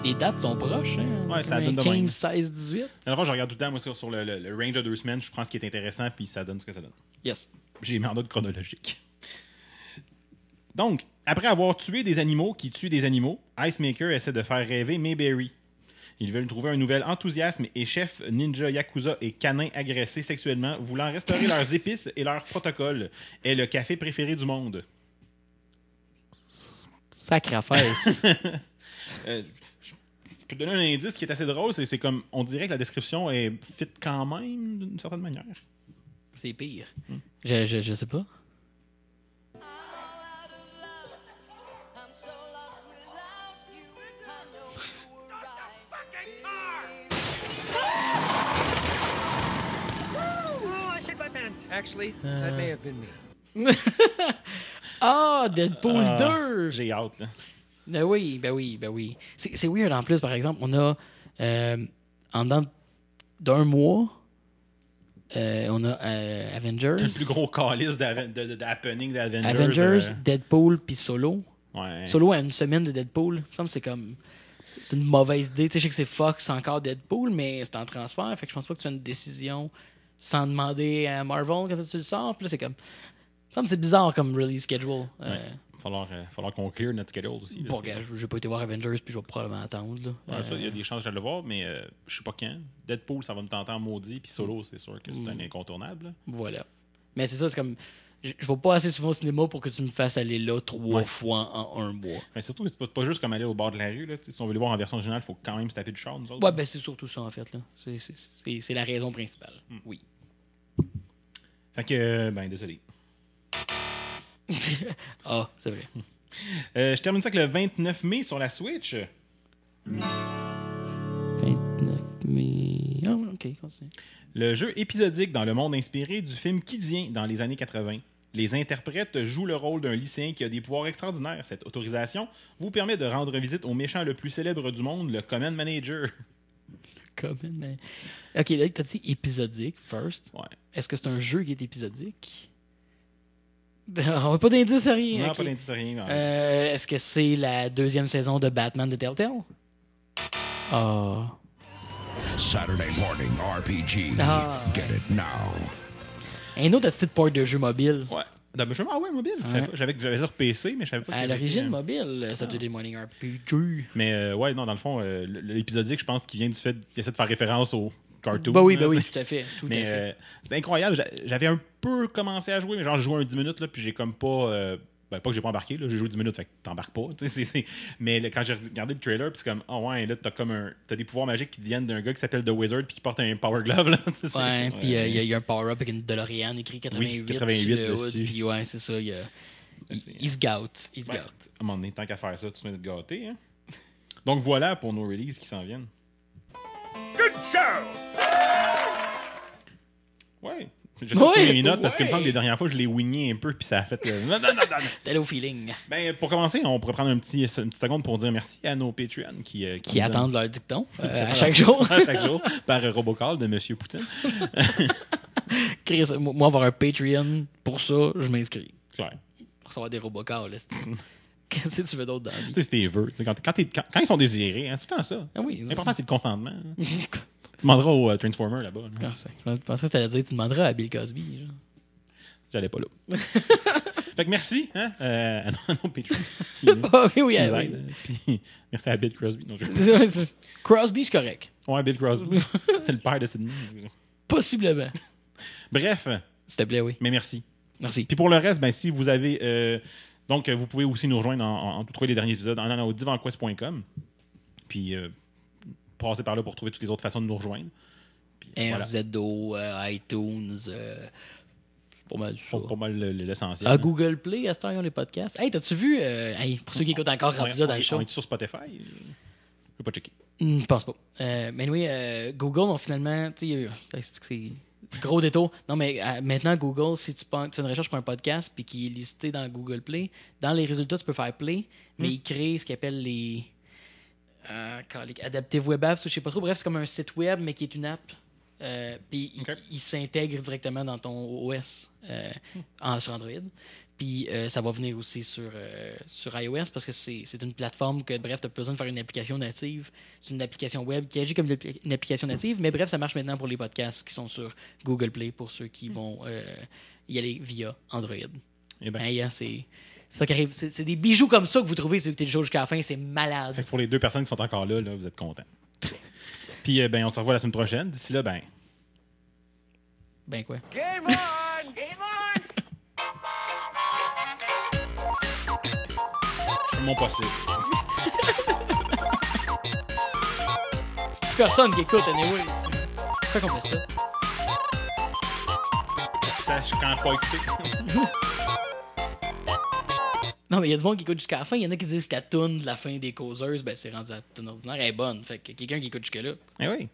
les dates sont proches. Hein? Ouais, ça donne de même. 15, 16, 18. À la fois, je regarde tout le temps moi, sur, sur le, le- le range de deux semaines. Je prends ce qui est intéressant, puis ça donne ce que ça donne. Yes. J'ai mis en ordre chronologique. Donc, après avoir tué des animaux qui tuent des animaux, Icemaker essaie de faire rêver Mayberry. Ils veulent trouver un nouvel enthousiasme et chef ninja yakuza et canin agressé sexuellement, voulant restaurer leurs épices et leur protocole, est le café préféré du monde. Sacre face. Euh, je peux te donner un indice qui est assez drôle, c'est c'est comme on dirait que la description est fit quand même d'une certaine manière. c'est pire. Hmm. Je, je, je sais pas. Actually, that may have been me. Ah, Deadpool Ah, 2! J'ai hâte. là. Ben oui, ben oui, ben oui. C'est weird en plus, par exemple, on a euh, en dedans d'un mois, euh, on a euh, Avengers. Le plus gros calice d'Aven- de, de, de happening d'Avengers. Avengers, euh, Deadpool puis Solo. ouais. Solo à une semaine de Deadpool, que c'est comme. C'est une mauvaise idée. Tu sais, je sais que c'est Fox encore Deadpool, mais c'est en transfert. Fait que je pense pas que tu fais une décision sans demander à Marvel quand tu le sors. Puis là, c'est comme. C'est bizarre comme release schedule. Euh, Ouais. Il va falloir, euh, falloir qu'on clear notre schedule aussi. Bon, gars, je j'ai pas été voir Avengers, puis je vais probablement attendre. Ouais, il y a Euh, des chances de le voir, mais euh, je sais pas quand. Deadpool, ça va me tenter en maudit, puis Solo, c'est sûr que c'est un incontournable. là. Voilà. Mais c'est ça, c'est comme. Je je vais pas assez souvent au cinéma pour que tu me fasses aller là trois Ouais. fois en un mois. Mais surtout, c'est pas, juste comme aller au bord de la rue. Là. Si on veut le voir en version originale, il faut quand même se taper du char, nous autres. Ouais, ben c'est surtout ça en fait. là. C'est- c'est- C'est c'est la raison principale. Oui. Fait que, ben, désolé. ah, c'est vrai. Euh, je termine ça avec le 29 mai sur la Switch. 29 mai. Ah, ok, continue. Le jeu épisodique dans le monde inspiré du film Kidien dans les années 80. Les interprètes jouent le rôle d'un lycéen qui a des pouvoirs extraordinaires. Cette autorisation vous permet de rendre visite au méchant le plus célèbre du monde, le Command Manager. Comme, mais... Ok, là, t'as dit épisodique, first. Ouais. Est-ce que c'est un jeu qui est épisodique? On n'a pas d'indice, rien. Non, ok. pas d'indice, rien. non. Euh, Est-ce que c'est la deuxième saison de Batman de Telltale? Ah. Saturday morning RPG. Ah. Get it now. Un autre petit port de jeu mobile. Ouais. Dans- je- Ah ouais, mobile. Ouais. J'avais j'avais sur PC, mais je savais pas. À l'origine, mobile, Saturday Morning RPG. Mais euh, ouais, non, dans le fond, euh, l'épisodique, je pense qu'il vient du fait qu'il essaie de faire référence au cartoon. Bah oui, bah oui, tout à fait. Tout Mais à fait. euh, c'était incroyable. J'a- J'avais un peu commencé à jouer, mais genre, je jouais un 10 minutes, là, puis j'ai comme pas. Ben, pas que j'ai pas embarqué, là, j'ai joué 10 minutes, fait que t'embarques pas. Mais là, quand j'ai regardé le trailer, puis c'est comme, oh ouais, là, t'as comme un. T'as des pouvoirs magiques qui viennent d'un gars qui s'appelle The Wizard, puis qui porte un Power Glove, là. Ouais, puis euh, il y, a- il y a un power-up avec une DeLorean écrit 88, 88 sur le hood, dessus. Puis ouais, c'est ça. Il, y a- il, se gâte. Il se Ouais, gâte. à un moment donné, tant qu'à faire ça, tu dois être gâté. Hein? Donc voilà pour nos releases qui s'en viennent. Good show! Ouais. Pas Ouais, mes notes parce qu'il me semble que les dernières fois, je l'ai wingné un peu puis ça a fait. euh, non, non. T'es au feeling. Ben, pour commencer, on pourrait prendre un petit, une petite seconde pour dire merci à nos Patreons qui, euh, Qui attendent leur dicton euh, à chaque jour. à chaque jour par robocall de Monsieur Poutine. Chris, moi, avoir un Patreon pour ça, je m'inscris. Clair. Pour recevoir des robocalls. Qu'est-ce que tu veux d'autre dans la vie? Tu sais, c'est tes vœux. Quand ils sont désirés, hein, c'est tout le temps ça. Ah oui. L'important, c'est le consentement. Hein. tu demanderas au euh, Transformer là-bas. là. Je pensais, que t'allais dire tu demanderas à Bill Cosby. genre. J'allais pas là. fait que merci hein, euh, à nos Patreons qui, qui Ah oui, oui, nous ah, aident. Puis, merci à Bill Crosby. Non, je-. Crosby, c'est correct. Ouais, Bill Crosby. c'est le père de Sydney. Possiblement. Bref, S'il te plaît, oui. mais merci. Merci. Puis pour le reste, ben, si vous avez. euh, donc, euh, vous pouvez aussi nous rejoindre en, en- trouver les derniers épisodes en allant au divanquest.com. Puis euh, passer par là pour trouver toutes les autres façons de nous rejoindre. Puis, voilà. RZO, euh, iTunes, euh, c'est pas mal. Pour, pour le- l'essentiel. À Google Play, à ce temps, ils ont les podcasts. Hey, t'as-tu vu, euh, hey, pour ceux qui écoutent encore rendu là dans on le show? On est sur Spotify? Je vais pas checker. Hmm, je pense pas. Euh, mais oui, euh, Google ont finalement. Tu sais, gros détour. Non, mais maintenant, Google, si tu, fais une recherche pour un podcast puis qui est listé dans Google Play, dans les résultats, tu peux faire play, mais il crée ce qu'ils appellent les. Euh, calique, Adaptive Web Apps, ou je sais pas trop. Bref, c'est comme un site web, mais qui est une app. Euh, puis il- s'intègre directement dans ton OS euh, en- sur Android. Puis euh, ça va venir aussi sur, euh, sur iOS parce que c'est une plateforme que, bref, tu as besoin de faire une application native. C'est une application web qui agit comme une appli- une application native, mais bref, ça marche maintenant pour les podcasts qui sont sur Google Play pour ceux qui vont euh, y aller via Android. Eh ben, hein, c'est ça qui arrive. C'est c'est des bijoux comme ça que vous trouvez si vous écoutez le show jusqu'à la fin. C'est malade. fait que pour les deux personnes qui sont encore là, là vous êtes contents. Puis, euh, ben, on se revoit la semaine prochaine. D'ici là, ben, Ben quoi? Game on! Game on! je fais mon possible. Personne qui écoute, anyway. Pourquoi qu'on fait ça? Sache quand pas écouter. Non, mais il y a du monde qui écoute jusqu'à la fin. Il y en a qui disent que la toune de la fin des causeuses, ben c'est rendu à la ordinaire, elle est bonne. Fait que quelqu'un qui écoute jusque-là. Eh oui.